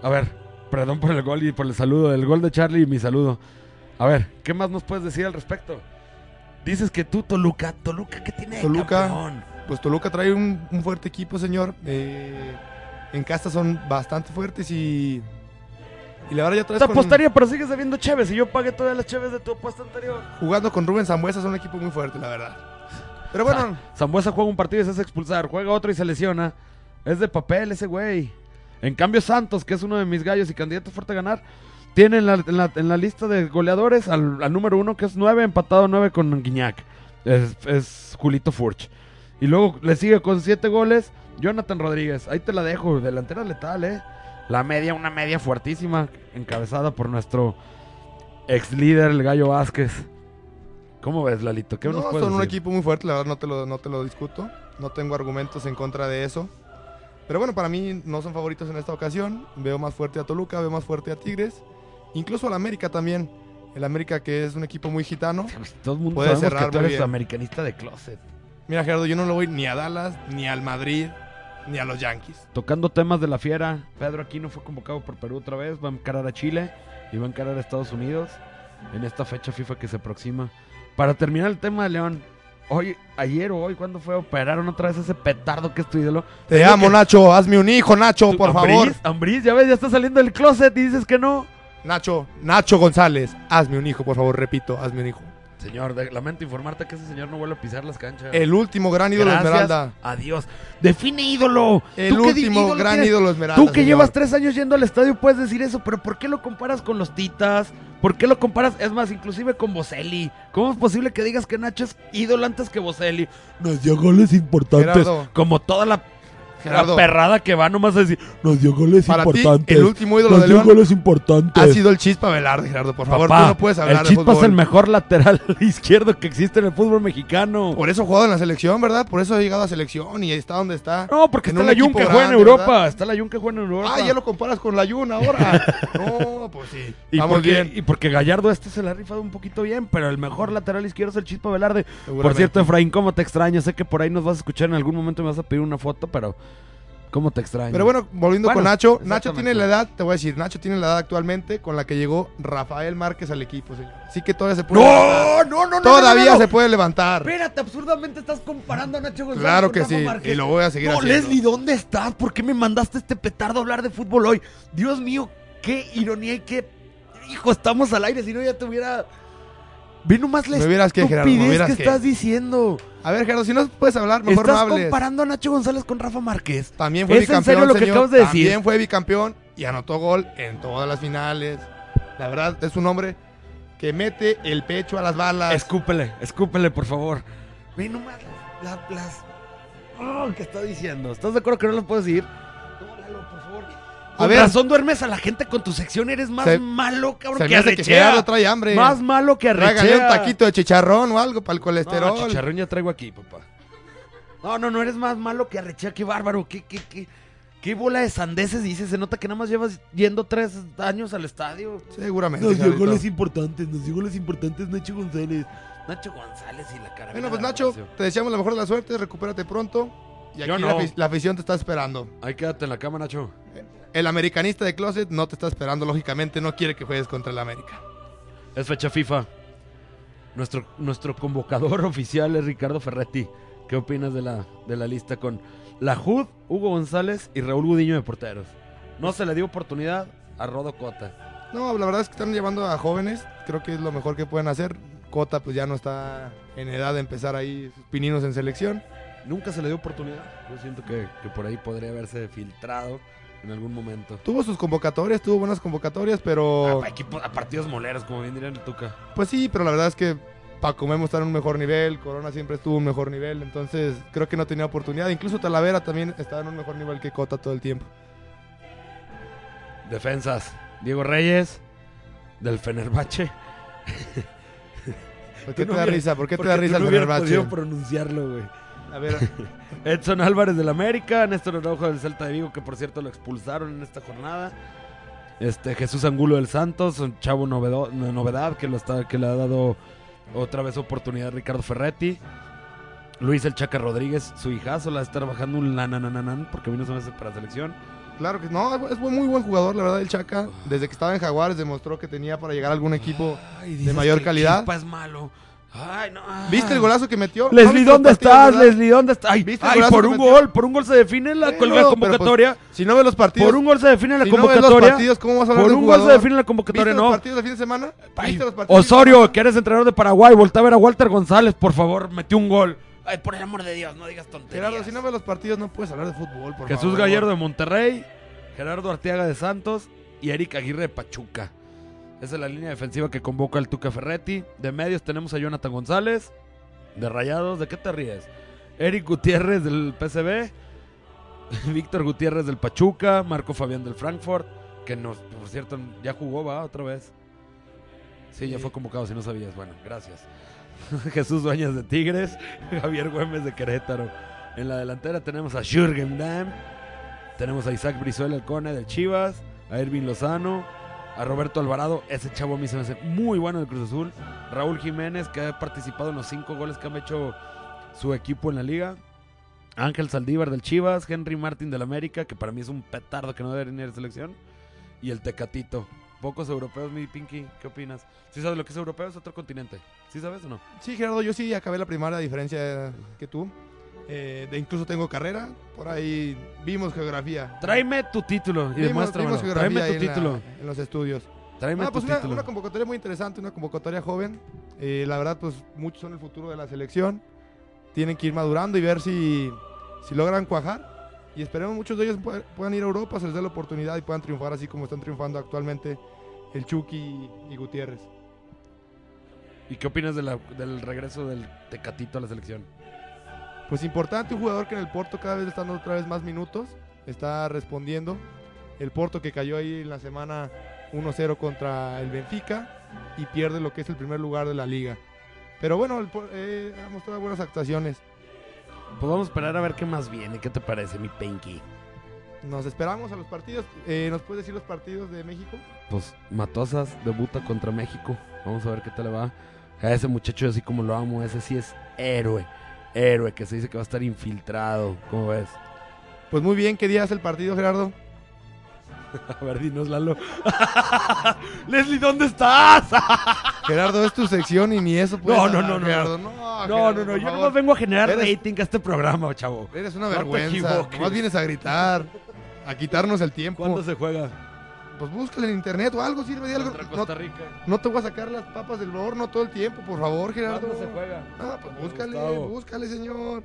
A ver, perdón por el gol y por el saludo. El gol de Charlie y mi saludo. A ver, ¿qué más nos puedes decir al respecto? Dices que tú, Toluca, Toluca, ¿qué tiene de Toluca. campeón? Pues Toluca trae un, un fuerte equipo, señor. Eh, en casa son bastante fuertes y. Y la verdad Te con- apostaría, pero sigues debiendo Chévez y yo pagué todas las Chévez de tu apuesta anterior. jugando con Rubén Zambuesa son un equipo muy fuerte, la verdad. Pero bueno, Zambuesa juega un partido y se hace expulsar, juega otro y se lesiona. Es de papel ese güey. En cambio, Santos, que es uno de mis gallos y candidato fuerte a ganar, tiene en la, en la- en la lista de goleadores al, al número uno, que es 9, empatado 9 con Guiñac. Es, es Julito Furch. Y luego le sigue con 7 goles Jonathan Rodríguez. Ahí te la dejo, delantera letal, ¿eh? La media, una media fuertísima, encabezada por nuestro ex líder, el Gallo Vázquez. ¿Cómo ves, Lalito? ¿Qué no, nos son un equipo muy fuerte, la verdad no te, lo, no te lo discuto. No tengo argumentos en contra de eso. Pero bueno, para mí no son favoritos en esta ocasión. Veo más fuerte a Toluca, veo más fuerte a Tigres. Incluso al América también. El América que es un equipo muy gitano. Pues Todo el mundo Puede cerrar que tú eres americanista de closet. Mira Gerardo, yo no lo voy ni a Dallas, ni al Madrid, ni a los Yankees. Tocando temas de la fiera, Pedro Aquino fue convocado por Perú otra vez, va a encarar a Chile y va a encarar a Estados Unidos en esta fecha FIFA que se aproxima. Para terminar el tema de León, hoy, ayer o hoy, ¿cuándo fue? Operaron otra vez ese petardo que es tu ídolo. Te Digo amo, que- Nacho. Hazme un hijo, Nacho, por Ambriz, favor. Ambriz, ya ves, ya está saliendo del closet y dices que no. Nacho, Nacho González. Hazme un hijo, por favor. Repito, hazme un hijo. Señor, de- lamento informarte que ese señor no vuelve a pisar las canchas. El último gran ídolo Gracias. Esmeralda. Adiós. Define ídolo. El ¿Tú qué di- último ídolo gran tienes? ídolo Esmeralda. Tú que señor. llevas tres años yendo al estadio puedes decir eso, pero ¿por qué lo comparas con los Titas? ¿Por qué lo comparas, es más, inclusive con Boselli? ¿Cómo es posible que digas que Nacho es ídolo antes que Boselli? Nos dio goles importantes. Gerardo. Como toda la, la Gerardo. perrada que va nomás a decir, nos dio goles Para ti, importantes. el último ídolo nos de dio goles importantes. ha sido el Chispa Velarde, Gerardo. Por favor, Papá, tú no puedes hablar el de Chispa es el mejor lateral izquierdo que existe en el fútbol mexicano. Por eso ha jugado en la selección, ¿verdad? Por eso ha llegado a selección y está donde está. No, porque En está la Jun que juega en Europa. ¿verdad? Está la Jun que juega en Europa. Ah, ya lo comparas con la Yuna ahora. no, pues sí. Y Vamos porque, bien. y porque Gallardo este se la ha rifado un poquito bien, pero el mejor lateral izquierdo es el Chispa Velarde. Por cierto, Efraín, ¿cómo te extraño? Sé que por ahí nos vas a escuchar en algún momento y me vas a pedir una foto, pero ¿cómo te extraño? Pero bueno, volviendo Bueno, con Nacho. Nacho tiene la edad, te voy a decir, Nacho tiene la edad actualmente con la que llegó Rafael Márquez al equipo, señor. Así que todavía se puede levantar. ¡No! ¡No, no, no! Todavía no, no, no. se puede levantar. Espérate, absurdamente estás comparando a Nacho González Claro con que Rafa sí, Márquez. y lo voy a seguir No, haciendo. Leslie, ¿dónde estás? ¿Por qué me mandaste este petardo a hablar de fútbol hoy? Dios mío, qué ironía y qué... Hijo, estamos al aire, si no ya te hubiera... Ve nomás la Me hubieras que, Gerardo, me estupidez hubieras que que. estás diciendo. A ver, Gerardo, si no puedes hablar, mejor no Estás hables. comparando a Nacho González con Rafa Márquez. También fue ¿Es en bicampeón, serio lo que acabas de decir? También fue bicampeón y anotó gol en todas las finales. La verdad, es un hombre que mete el pecho a las balas. Escúpele, escúpele, por favor. Ve nomás las... las, las- Oh, ¿Qué está diciendo? ¿Estás de acuerdo que no lo puedes decir? Con ver. razón duermes a la gente con tu sección. Eres más Se- malo, cabrón, Se que me hace que arrechea. Gerardo trae hambre. Más malo que arrechea. Tráigale un taquito de chicharrón o algo para el colesterol. No, chicharrón ya traigo aquí, papá. No, no, no eres más malo que arrechea. Qué bárbaro. Qué, qué, qué, qué bola de sandeces dices. Se nota que nada más llevas yendo tres años al estadio. Seguramente. Nos dio goles importantes, nos dio goles importantes Nacho González. Nacho González y la cara. Bueno, pues Nacho, te deseamos la mejor de la suerte, recupérate pronto. Y Yo aquí no. la, afi- la afición te está esperando. Ahí quédate en la cama, Nacho. El americanista de Closet no te está esperando, lógicamente, no quiere que juegues contra el América. Es fecha FIFA. Nuestro, nuestro convocador oficial es Ricardo Ferretti. ¿Qué opinas de la, de la lista con la Jud, Hugo González y Raúl Gudiño de porteros? No se le dio oportunidad a Rodo Cota. No, la verdad es que están llevando a jóvenes, creo que es lo mejor que pueden hacer. Cota pues ya no está en edad de empezar ahí sus pininos en selección. Nunca se le dio oportunidad. Yo siento que, que por ahí podría haberse filtrado en algún momento. Tuvo sus convocatorias, tuvo buenas convocatorias, pero A, equipos- a partidos moleros, como bien dirían el Tuca. pues sí, pero la verdad es que Paco Memo está en un mejor nivel, Corona siempre estuvo en un mejor nivel, entonces creo que no tenía oportunidad. Incluso Talavera también estaba en un mejor nivel que Cota todo el tiempo. Defensas. Diego Reyes, del Fenerbahce. ¿Por qué no te da risa? ¿Por qué te da risa no el Fenerbahce? podido pronunciarlo, güey. A ver, Edson Álvarez del América, Néstor Araujo del Celta de Vigo, que por cierto lo expulsaron en esta jornada. Este Jesús Angulo del Santos, un chavo novedo- novedad que, lo está, que le ha dado otra vez oportunidad a Ricardo Ferretti. Luis El Chaca Rodríguez, su hijazo, la está trabajando un lananananan porque vino a veces para selección. Claro que no, es muy buen jugador, la verdad, el Chaca. Desde que estaba en Jaguares demostró que tenía para llegar a algún equipo Ay, de mayor que calidad. Es malo. Ay, no. ¿Viste el golazo que metió? ¿No Leslie, ¿dónde estás? verdad? Leslie, ¿dónde estás? Ay, ¿Viste el ay, golazo por que un metió? gol, por un gol se define la, no, pues, convocatoria. si no ves los partidos, por un gol se define la si no ves los convocatoria. partidos, ¿cómo vas a hablar por de un gol se define la convocatoria, ¿Viste no. los partidos de fin de semana? Ay, ¿Viste los partidos de fin de Osorio, que eres entrenador de Paraguay, voltea a ver a Walter González, por favor, metió un gol. Ay, por el amor de Dios, no digas tonterías. Gerardo, si no ves los partidos no puedes hablar de fútbol, por Jesús favor. Gallardo de Monterrey, Gerardo Arteaga de Santos y Eric Aguirre de Pachuca. Esa es la línea defensiva que convoca el Tuca Ferretti. De medios tenemos a Jonathan González. De Rayados, ¿de qué te ríes? Eric Gutiérrez del PCB. Víctor Gutiérrez del Pachuca. Marco Fabián del Frankfurt. Que nos, por cierto, ya jugó, va, otra vez. Sí, ya fue convocado, si no sabías. Bueno, gracias. Jesús Dueñas de Tigres. Javier Güemes de Querétaro. En la delantera tenemos a Jürgen Damm. Tenemos a Isaac Brizuela, el Cone del Chivas. A Ervin Lozano. A Roberto Alvarado. Ese chavo a mí se me hace muy bueno del Cruz Azul. Raúl Jiménez, que ha participado en los cinco goles que han hecho su equipo en la liga. Ángel Saldívar del Chivas. Henry Martin del América, que para mí es un petardo que no debe venir de selección. Y el Tecatito. Pocos europeos, mi Pinky. ¿Qué opinas? ¿Sí sabes lo que es europeo? Es otro continente. ¿Sí sabes o no? Sí, Gerardo, yo sí acabé la primaria a diferencia que tú. Eh, de incluso tengo carrera. Por ahí vimos geografía. Tráeme tu título y Vimos, demuéstramelo. vimos geografía Tráeme tu en la- título. en los estudios. Tráeme Ah, tu pues una, título. una convocatoria muy interesante, una convocatoria joven. Eh, la verdad, pues muchos son el futuro de la selección. Tienen que ir madurando y ver si, si logran cuajar. Y esperemos muchos de ellos pue- puedan ir a Europa, se les dé la oportunidad y puedan triunfar así como están triunfando actualmente el Chucky y, y Gutiérrez. ¿Y qué opinas de la- del regreso del Tecatito a la selección? Pues importante, un jugador que en el Porto cada vez le están dando otra vez más minutos. Está respondiendo. El Porto que cayó ahí en la semana 1-0 contra el Benfica y pierde lo que es el primer lugar de la liga. Pero bueno, el eh, ha mostrado buenas actuaciones. Pues vamos a esperar a ver qué más viene. ¿Qué te parece, mi Pinky? Nos esperamos a los partidos. Eh, ¿Nos puedes decir los partidos de México? Pues Matosas debuta contra México. Vamos a ver qué tal le va. A ese muchacho, así como lo amo, ese sí es héroe. Héroe, que se dice que va a estar infiltrado. ¿Cómo ves? Pues muy bien, ¿qué día es el partido, Gerardo? A ver, dinos, Lalo. Leslie, ¿dónde estás? Gerardo, es tu sección y ni eso puedes No, no, no, no, Gerardo. no. No, No, Gerardo, no, no. Yo no vengo a generar Eres- rating a este programa, chavo. Eres una vergüenza. Nomás vienes a gritar, a quitarnos el tiempo. ¿Cuándo se juega? Pues búscale en internet o algo, sirve de algo. No, Costa Rica. no te voy a sacar las papas del horno todo el tiempo, por favor, Gerardo. ¿Cuándo se juega? Ah, pues búscale, Gustavo. búscale, señor.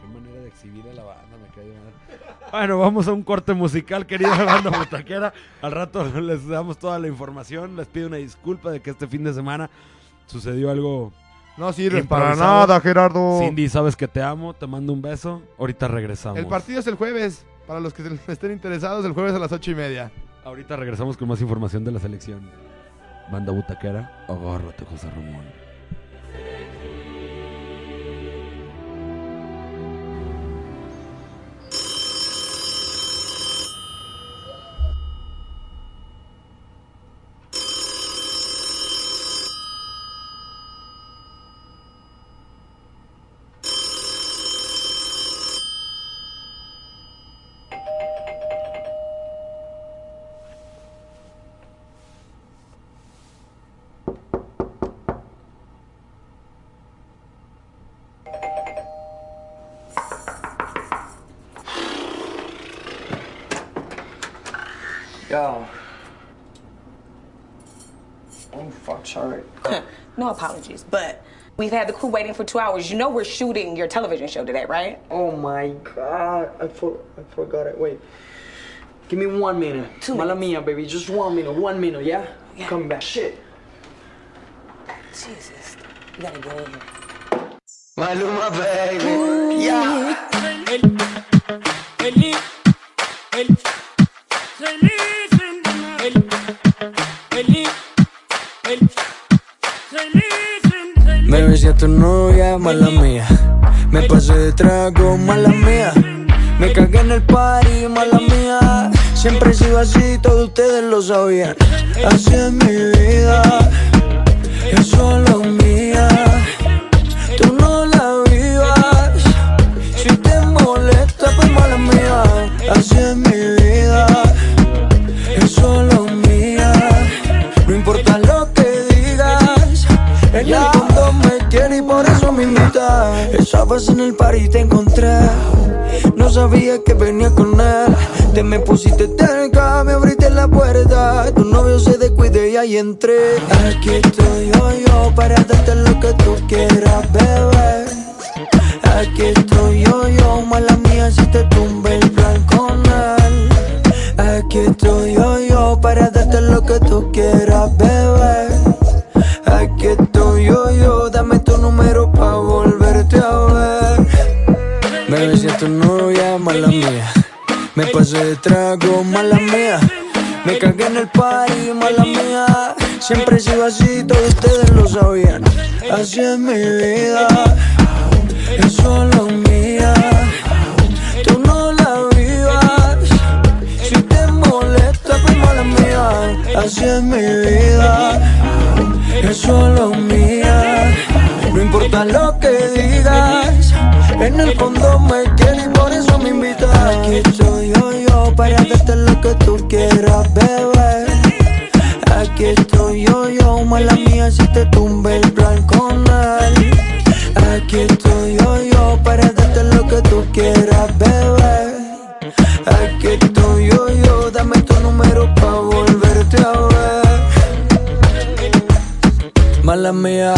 Qué manera de exhibir a la banda, me cae mal. Bueno, vamos a un corte musical, querida banda butaquera. Al rato les damos toda la información. Les pido una disculpa de que este fin de semana sucedió algo. No sirves para nada, Gerardo. Cindy, sabes que te amo, te mando un beso. Ahorita regresamos. El partido es el jueves. Para los que estén interesados, el jueves a las ocho y media. Ahorita regresamos con más información de la selección. Banda butaquera, agárrate, José Ramón. Yo. Oh, fuck, sorry. no apologies, but we've had the crew waiting for two hours. You know we're shooting your television show today, right? Oh my god, I, for, I forgot it. Wait. Give me one minute. Two Mala minutes. mia, baby. Just one minute. One minute, yeah? Yeah. Come back. Shit. Jesus. You gotta get in here. Maluma, baby. Yeah. Tu novia, mala mía. Me pasé de trago, mala mía. Me cagué en el party, mala mía. Siempre he sido así, todos ustedes lo sabían. Así es mi vida, es solo pasé en el par y te encontré. No sabía que venía con él. Te me pusiste cerca, me abriste la puerta. Tu novio se descuide y ahí entré. Aquí estoy yo, yo, para darte lo que tú quieras, bebé. Aquí estoy yo, yo, mala mía si te tumbe el plan con él. Aquí estoy yo, yo, para darte lo que tú quieras, tu novia, mala mía. Me pasé de trago, mala mía. Me cagué en el party, mala mía. Siempre he sido así, todos ustedes lo sabían. Así es mi vida, es solo mía. Tú no la vivas. Si te molesta, pues mala mía. Así es mi vida, es solo mía. No importa lo que digas, en el fondo me quieres y por eso me invitas. Aquí estoy yo, yo, para darte lo que tú quieras, bebé. Aquí estoy yo, yo, mala mía si te tumbe el plan con él. Aquí estoy yo, yo, para darte lo que tú quieras, bebé. Aquí estoy yo, yo, dame tu número pa' volverte a ver. Mala mía,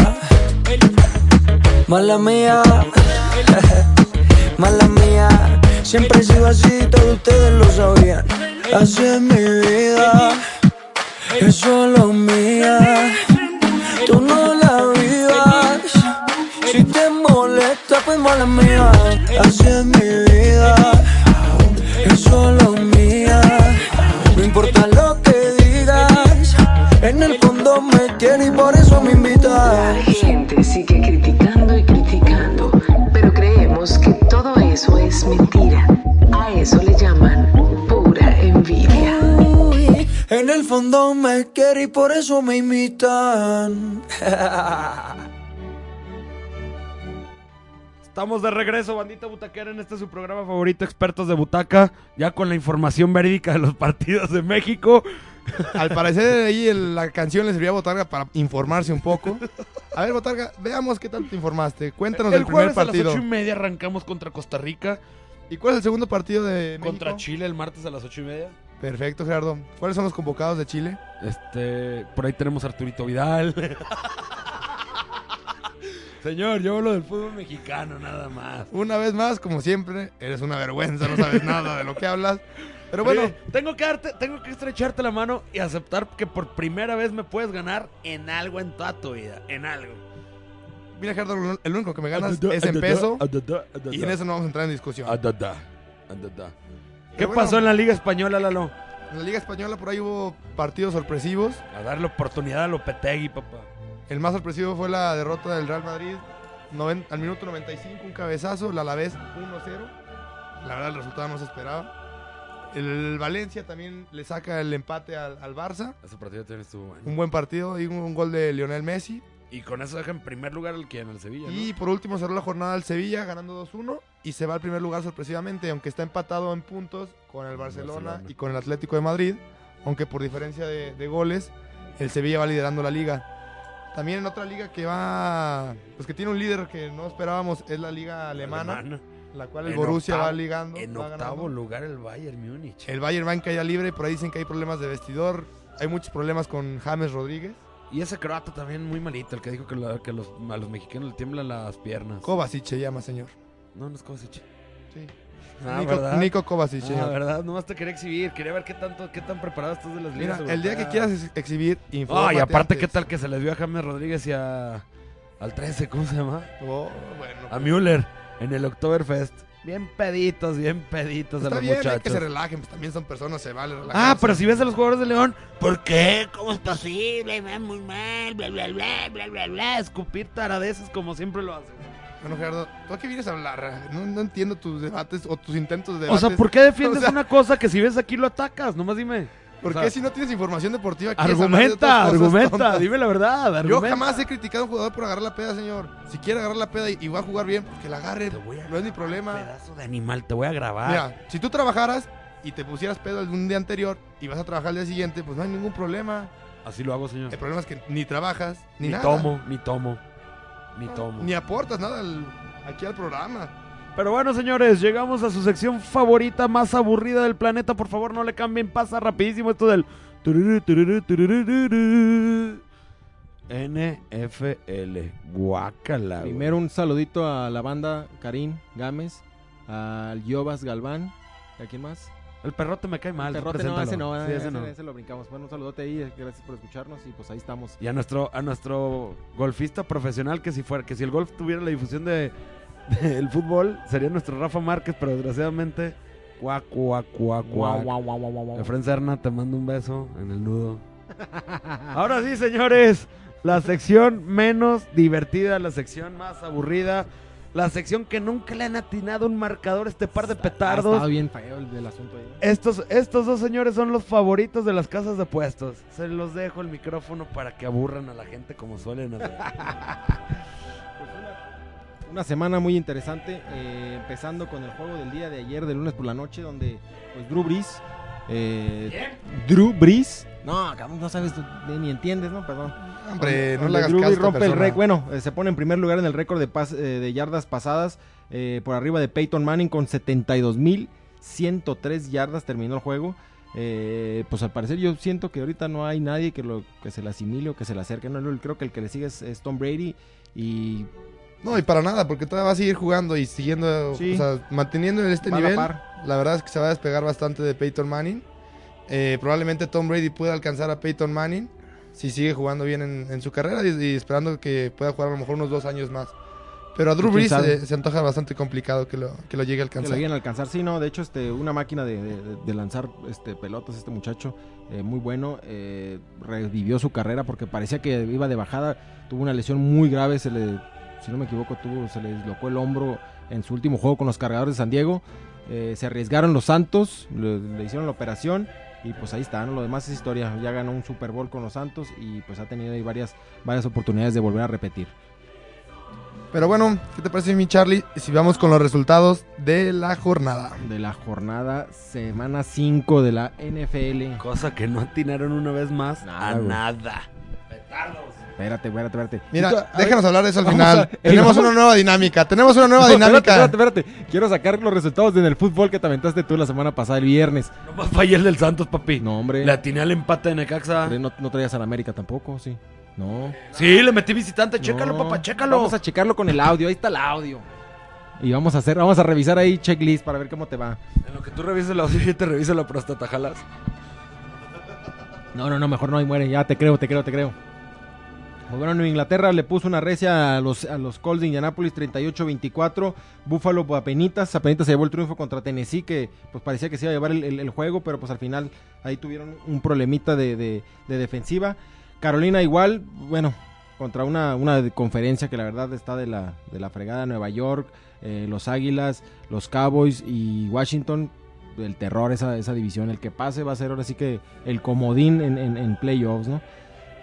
mala mía, mala mía. Siempre he sido así, todos ustedes lo sabían. Así es mi vida, es solo mía. Tú no la vivas. Si te molesta, pues mala mía. Así es mi vida, es solo mía. No importa lo que digas, en el fondo me quieres y por eso me invitas. La gente sigue criticando eso es mentira. A eso le llaman pura envidia. En el fondo me quiere y por eso me imitan. Estamos de regreso, bandita butaquera, en este su programa favorito, Expertos de Butaca, ya con la información verídica de los partidos de México. Al parecer ahí el- la canción le servía a Botarga para informarse un poco. A ver, Botarga, veamos qué tanto te informaste. Cuéntanos el del primer jueves a las partido. ocho y media arrancamos contra Costa Rica, ¿Y cuál es el segundo partido de contra? Chile el martes a las ocho y media. Perfecto, Gerardo. ¿Cuáles son los convocados de Chile? Este, por ahí tenemos a Arturito Vidal. Señor, yo hablo del fútbol mexicano nada más. Una vez más, como siempre, eres una vergüenza, no sabes nada de lo que hablas. Pero bueno, Oye, tengo que darte, tengo que estrecharte la mano y aceptar que por primera vez me puedes ganar en algo en toda tu vida, en algo. mira, Gerardo, el único que me ganas es en peso. Y en eso no vamos a entrar en discusión. Adada, adada. ¿Qué bueno. pasó en la Liga Española, Lalo? En la Liga Española por ahí hubo partidos sorpresivos. A darle oportunidad a Lopetegui, papá. El más sorpresivo fue la derrota del Real Madrid noven- al minuto 95, un cabezazo, el Alavés 1-0. La verdad el resultado no se esperaba. El Valencia también le saca el empate al, al Barça. Ese partido también estuvo bueno. Un buen partido y un, un gol de Lionel Messi. Y con eso deja en primer lugar el que en el Sevilla, ¿no? Y por último cerró la jornada el Sevilla ganando 2-1 y se va al primer lugar sorpresivamente, aunque está empatado en puntos con el Barcelona, Barcelona. y con el Atlético de Madrid, aunque por diferencia de, de goles el Sevilla va liderando la liga. También en otra liga que va, pues que tiene un líder que no esperábamos es la liga alemana, Alemana. la cual el En Borussia va ligando. En va octavo ganando. lugar el Bayern Múnich. El Bayern va en caída libre, por ahí dicen que hay problemas de vestidor, hay muchos problemas con James Rodríguez. Y ese croata también muy malito, el que dijo que, la- que los, a los mexicanos le tiemblan las piernas. Kovacic se llama, señor. No, no es Kovacic. Sí. Ah, Nico, ¿verdad? Nico Kovacic, Ah, verdad, nomás te quería exhibir, quería ver qué tanto, qué tan preparado estás de las Mira, ligas. el día que quieras ex- exhibir, Ah, infórmate y aparte, antes. ¿qué tal que se les vio a James Rodríguez y a, al 13, ¿cómo se llama? Oh, bueno, A Müller en el Oktoberfest. Bien peditos, bien peditos de Está los bien, hay muchachos. que se relajen, pues también son personas, se vale relajar. Ah, pero si ves a los jugadores de León, ¿por qué? ¿Cómo es posible? Me va muy mal, bla, bla, bla, bla, bla, bla. Escupir taradeces como siempre lo hacen. Bueno, Gerardo, ¿tú a qué vienes a hablar? No, no entiendo tus debates o tus intentos de O sea, debates. ¿por qué defiendes O sea, una cosa que si ves aquí lo atacas? Nomás dime. ¿Por O sea, qué si no tienes información deportiva hablar de Argumenta, argumenta, tontas? dime la verdad, Yo argumenta. jamás he criticado a un jugador por agarrar la peda, señor. Si quiere agarrar la peda y, y va a jugar bien, pues que la agarre. No es mi problema. Pedazo de animal, te voy a grabar. Mira, si tú trabajaras y te pusieras pedo un día anterior y vas a trabajar el día siguiente, pues no hay ningún problema. Así lo hago, señor. El problema es que ni trabajas, ni, Ni nada. tomo, ni tomo, ni tomo. Ni aportas nada al, aquí al programa. Pero bueno, señores, llegamos a su sección favorita, más aburrida del planeta. Por favor, no le cambien, pasa rapidísimo esto del... NFL. Guácala. Primero un saludito a la banda Karim Gámez, al Yobas Galván, ¿y a quién más? El perrote me cae mal. El perrote no, ese no, Sí, ese, ese no. ese lo brincamos. Bueno, un saludote ahí, gracias por escucharnos y pues ahí estamos. Y a nuestro, a nuestro golfista profesional, que si fuera, que si el golf tuviera la difusión de del fútbol, sería nuestro Rafa Márquez, pero desgraciadamente, cuac, cuac, cuac, cuac. Efren Serna, te mando un beso en el nudo. Ahora sí, señores, la sección menos divertida, la sección más aburrida, la sección que nunca le han atinado un marcador a este par de Ah, petardos. estaba bien feo el del asunto ahí. Estos, estos dos señores son los favoritos de las casas de puestos. Se los dejo el micrófono para que aburran a la gente como suelen hacer. Una semana muy interesante, eh, empezando con el juego del día de ayer, de lunes por la noche, donde pues Drew Brees... eh, Drew Brees... No, cabrón, no sabes, ni- entiendes, ¿no? Perdón. Hombre, no le hagas caso rompe el récord. Bueno, eh, se pone en primer lugar en el récord de, pas- eh, de yardas pasadas, eh, por arriba de Peyton Manning con 72.103 yardas terminó el juego. Eh, pues al parecer yo siento que ahorita no hay nadie que, lo, que se le asimile o que se le acerque. No, creo que el que le sigue es, es Tom Brady y No, y para nada, porque todavía va a seguir jugando y siguiendo, Sí. o sea, manteniendo este nivel. La verdad es que se va a despegar bastante de Peyton Manning. Eh, probablemente Tom Brady pueda alcanzar a Peyton Manning si sigue jugando bien en, en su carrera y, y esperando que pueda jugar a lo mejor unos dos años más. Pero a Drew ¿Quién Brees se antoja bastante complicado que lo, que lo llegue a que lo alcanzar. lleguen a alcanzar. Sí, no, de hecho, este, una máquina de, de- de lanzar este, pelotas, este muchacho, eh, muy bueno. eh, revivió su carrera porque parecía que iba de bajada. Tuvo una lesión muy grave, se le, si no me equivoco, tuvo, se le dislocó el hombro en su último juego con los cargadores de San Diego. Eh, se arriesgaron los Santos, le, le hicieron la operación. Y pues ahí está, ¿no? lo demás es historia. Ya ganó un Super Bowl con los Santos y pues ha tenido ahí varias, varias oportunidades de volver a repetir. Pero bueno, ¿qué te parece mi Charlie? Si vamos con los resultados de la jornada. De la jornada semana 5 de la NFL. Cosa que no atinaron una vez más Nada, a güey. nada. Espérate, espérate, espérate. Mira, déjanos ver, hablar de eso al final. a- Tenemos vamos- una nueva dinámica. Tenemos una nueva No, dinámica. Espérate, espérate, espérate. Quiero sacar los resultados en el fútbol que te aventaste tú la semana pasada, el viernes. Nomás fallé el del Santos, papi. No, hombre. Le atiné al empate de Necaxa. No, no traías a la América tampoco, sí. No. Sí, le metí visitante. Chécalo, No. papá, chécalo. Vamos a checarlo con el audio. Ahí está el audio. Y vamos a hacer, vamos a revisar ahí checklist para ver cómo te va. En lo que tú revises la audio, yo te reviso la próstata, jalas. No, no, no, mejor no, ahí muere. Ya te creo, te creo, te creo. Pues bueno, Inglaterra le puso una recia a los, a los Colts de Indianapolis 38-24. Buffalo apenitas, apenitas se llevó el triunfo contra Tennessee, que pues parecía que se iba a llevar el, juego, pero pues al final ahí tuvieron un problemita de, de- de defensiva. Carolina igual, bueno, contra una, una conferencia que la verdad está de la, de la fregada, Nueva York, eh, los Águilas, los Cowboys y Washington, el terror esa, esa división. El que pase va a ser ahora sí que el comodín en, en- en playoffs, ¿no?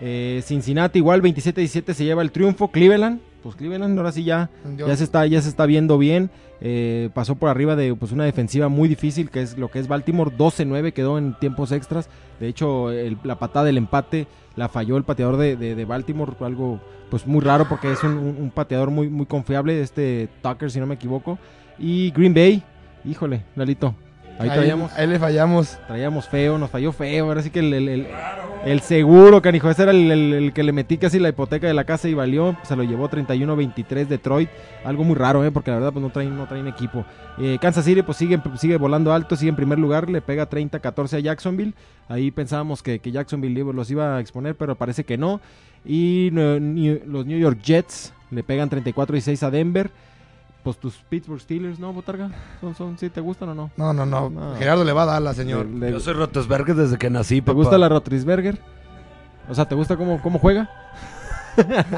Eh, Cincinnati igual 27-17 se lleva el triunfo. Cleveland, pues Cleveland ahora sí ya, ya se está ya se está viendo bien. Eh, pasó por arriba de pues una defensiva muy difícil que es lo que es Baltimore 12-9 quedó en tiempos extras. De hecho el- la patada del empate la falló el pateador de, de- de Baltimore, algo pues muy raro porque es un, un- un pateador muy muy confiable este Tucker si no me equivoco. Y Green Bay, híjole, Lalito, ahí Ahí- traíamos ahí le fallamos. traíamos feo, nos falló feo. Ahora sí que el, el- el- el seguro, canijo, ese era el, que le metí casi la hipoteca de la casa y valió. Se lo llevó 31-23 Detroit. Algo muy raro, ¿eh? porque la verdad pues no traen, no traen equipo. Eh, Kansas City pues sigue, sigue volando alto, sigue en primer lugar, le pega 30-14 a Jacksonville. Ahí pensábamos que, que Jacksonville los iba a exponer, pero parece que no. Y New- los New York Jets le pegan 34-16 a Denver. Pues tus Pittsburgh Steelers, ¿no, Botarga? ¿Son, son, ¿Sí te gustan o no? No, no, no. No. Gerardo le va a dar la señor. Le- le- Yo soy Rotosberger desde que nací, ¿Te papá. gusta la Rotrisberger? O sea, ¿te gusta cómo, cómo juega?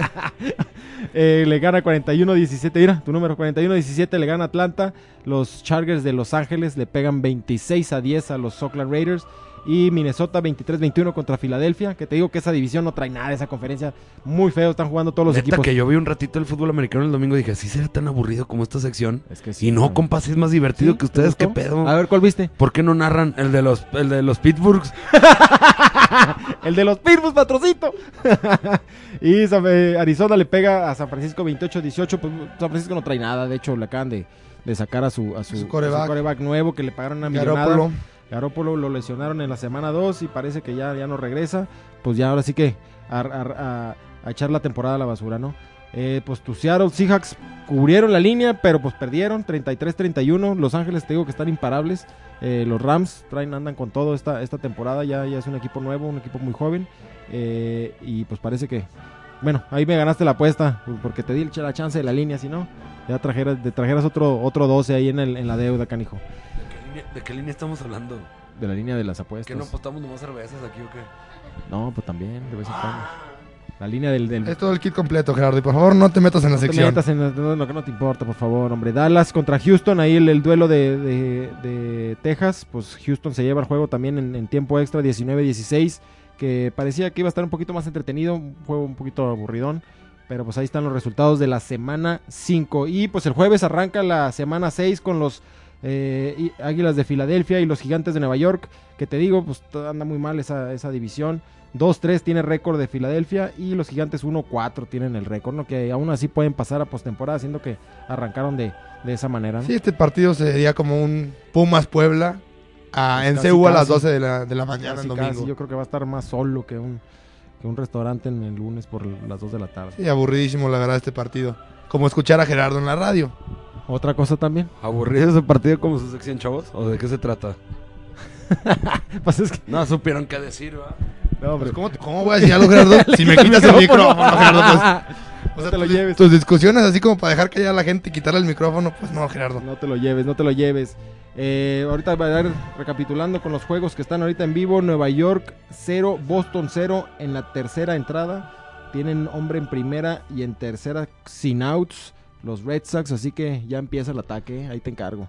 Eh, le gana 41-17. Mira, tu número 41-17 le gana Atlanta. Los Chargers de Los Ángeles le pegan 26 a 10 a los Oakland Raiders. Y Minnesota 23-21 contra Filadelfia. Que te digo que esa división no trae nada, esa conferencia muy feo. Están jugando todos los Neta equipos. que yo vi un ratito el fútbol americano el domingo y dije, ¿sí será tan aburrido como esta sección? Es que sí, y no, ¿no? compa, sí es más divertido ¿Sí? que ustedes. ¿Te ¿Qué pedo? A ver, ¿cuál viste? ¿Por qué no narran el de los, el de los Pittsburghs? El de los Pitbulls, patrocito. y Arizona le pega a San Francisco 28-18. Pues San Francisco no trae nada. De hecho, le acaban de, de sacar a su, a su, Su quarterback. a su quarterback nuevo que le pagaron una millonada. Garoppolo lo lesionaron en la semana 2 y parece que ya, ya no regresa. Pues ya ahora sí que a, echar la temporada a la basura, ¿no? Eh, pues Seahawks cubrieron la línea, pero pues perdieron 33-31. Los Ángeles te digo que están imparables. Eh, los Rams traen, andan con todo esta, esta temporada. Ya, ya es un equipo nuevo, un equipo muy joven. Eh, y pues parece que, bueno, ahí me ganaste la apuesta porque te di la chance de la línea. Si no, ya trajeras, te trajeras otro, otro 12 ahí en, el, en la deuda, canijo. ¿De qué línea estamos hablando? De la línea de las apuestas. ¿Que no apostamos nomás cervezas aquí o qué? No, pues también, de vez en cuando. La línea del. del Es todo el kit completo, Gerardo. Y por favor, no te metas en la no te sección. metas en lo lo que no te importa, por favor, hombre. Dallas contra Houston, ahí el, el duelo de, de- de Texas. Pues Houston se lleva el juego también en, en tiempo extra, 19-16. Que parecía que iba a estar un poquito más entretenido, un juego un poquito aburridón. Pero pues ahí están los resultados de la semana 5. Y pues el jueves arranca la semana 6 con los eh, y- Águilas de Filadelfia y los Gigantes de Nueva York. Que te digo, pues anda muy mal esa, esa división. 2-3 tiene récord de Filadelfia y los Gigantes 1-4 tienen el récord, ¿no? Que aún así pueden pasar a postemporada, siendo que arrancaron de, de esa manera. ¿no? Sí, este partido sería como un Pumas Puebla ah, en CU a las casi. 12 de la, de la mañana Casi, casi, domingo. yo creo que va a estar más solo que un, que un restaurante en el lunes por las 2 de la tarde. Sí, aburridísimo la verdad este partido. Como escuchar a Gerardo en la radio. Otra cosa también. ¿Aburrido ese partido como su sección, chavos? ¿O de qué se trata? Pues es que... No supieron qué decir, ¿va? No, hombre. Pues, ¿cómo, ¿Cómo voy a decir algo, Gerardo? si me Quita quitas el micrófono, Gerardo. Pues, o sea, te lo tus- lleves. Tus discusiones así como para dejar callar a la gente y quitarle el micrófono, pues no, Gerardo. No te lo lleves, no te lo lleves. Eh, ahorita va a dar recapitulando con los juegos que están ahorita en vivo. Nueva York 0, Boston 0 en la tercera entrada. Tienen hombre en primera y en tercera sin outs. Los Red Sox, así que ya empieza el ataque. Ahí te encargo.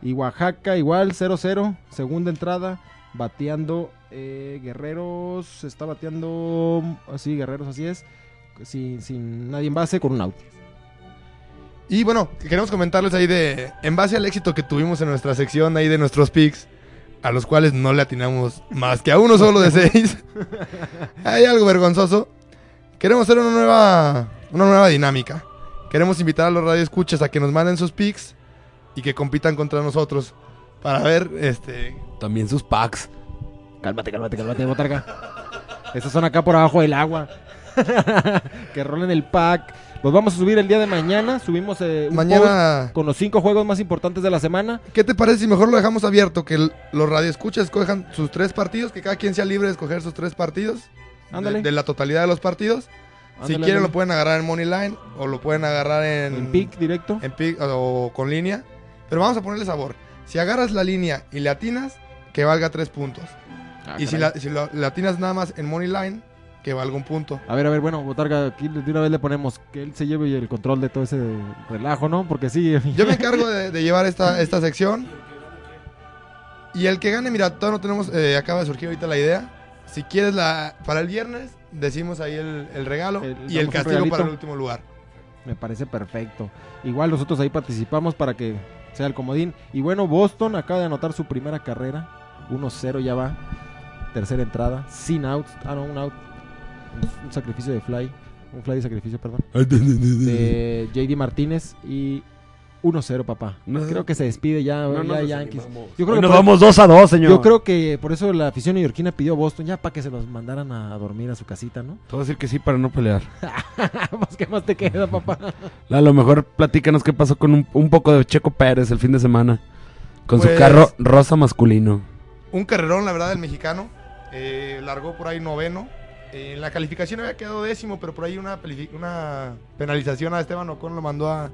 Y Oaxaca igual 0-0, segunda entrada. Bateando eh, Guerreros, está bateando así, Guerreros, así es. Sin, sin nadie en base, con un out. Y bueno, queremos comentarles ahí de, en base al éxito que tuvimos en nuestra sección ahí de nuestros picks, a los cuales no le atinamos más que a uno solo de seis. Hay algo vergonzoso. Queremos hacer una nueva, una nueva dinámica. Queremos invitar a los radioescuchas a que nos manden sus picks y que compitan contra nosotros para ver, este, También sus packs. Cálmate, cálmate, cálmate, botarga. Estos son acá por abajo del agua. que rolen el pack. Los vamos a subir el día de mañana. Subimos eh, un Mañana- post con los cinco juegos más importantes de la semana. ¿Qué te parece si mejor lo dejamos abierto? Que el- los radioescuchas escojan sus tres partidos, que cada quien sea libre de escoger sus tres partidos. de- Ándale. De, la totalidad de los partidos. Si quieren ándale. lo pueden agarrar en Moneyline o lo pueden agarrar en... En pick directo. En pick o con línea. Pero vamos a ponerle sabor. Si agarras la línea y le atinas, que valga tres puntos. Ah, y si, la, si lo- le atinas nada más en Moneyline, que valga un punto. A ver, a ver, bueno, Botarga, aquí de una vez le ponemos que él se lleve el control de todo ese relajo, ¿no? Porque sí. Yo me encargo de, de llevar esta, esta sección. Y el que gane, mira, todavía no tenemos, eh, acaba de surgir ahorita la idea. Si quieres la para el viernes, decimos ahí el, el regalo El- y el castigo para el último lugar. Me parece perfecto. Igual nosotros ahí participamos para que sea el comodín. Y bueno, Boston acaba de anotar su primera carrera. 1-0 ya va. Tercera entrada. Sin out. Ah, no, un out. Un, un sacrificio de fly. Un fly de sacrificio, perdón. De JD Martínez. Y 1-0, papá. Creo que se despide ya, No, ya nos Yankees. animamos. Yo creo Hoy que nos por- vamos 2 a 2, señor. Yo creo que por eso la afición neoyorquina pidió a Boston ya para que se los mandaran a, dormir a su casita, ¿no? Te voy a decir que sí para no pelear. Pues, ¿Qué más te queda, papá? A lo mejor platícanos qué pasó con un, un poco de Checo Pérez el fin de semana. Con Pues- su carro rosa masculino. Un carrerón, la verdad, del mexicano. Eh, largó por ahí noveno. Eh, en la calificación había quedado décimo, pero por ahí una, una penalización a Esteban Ocon lo mandó a.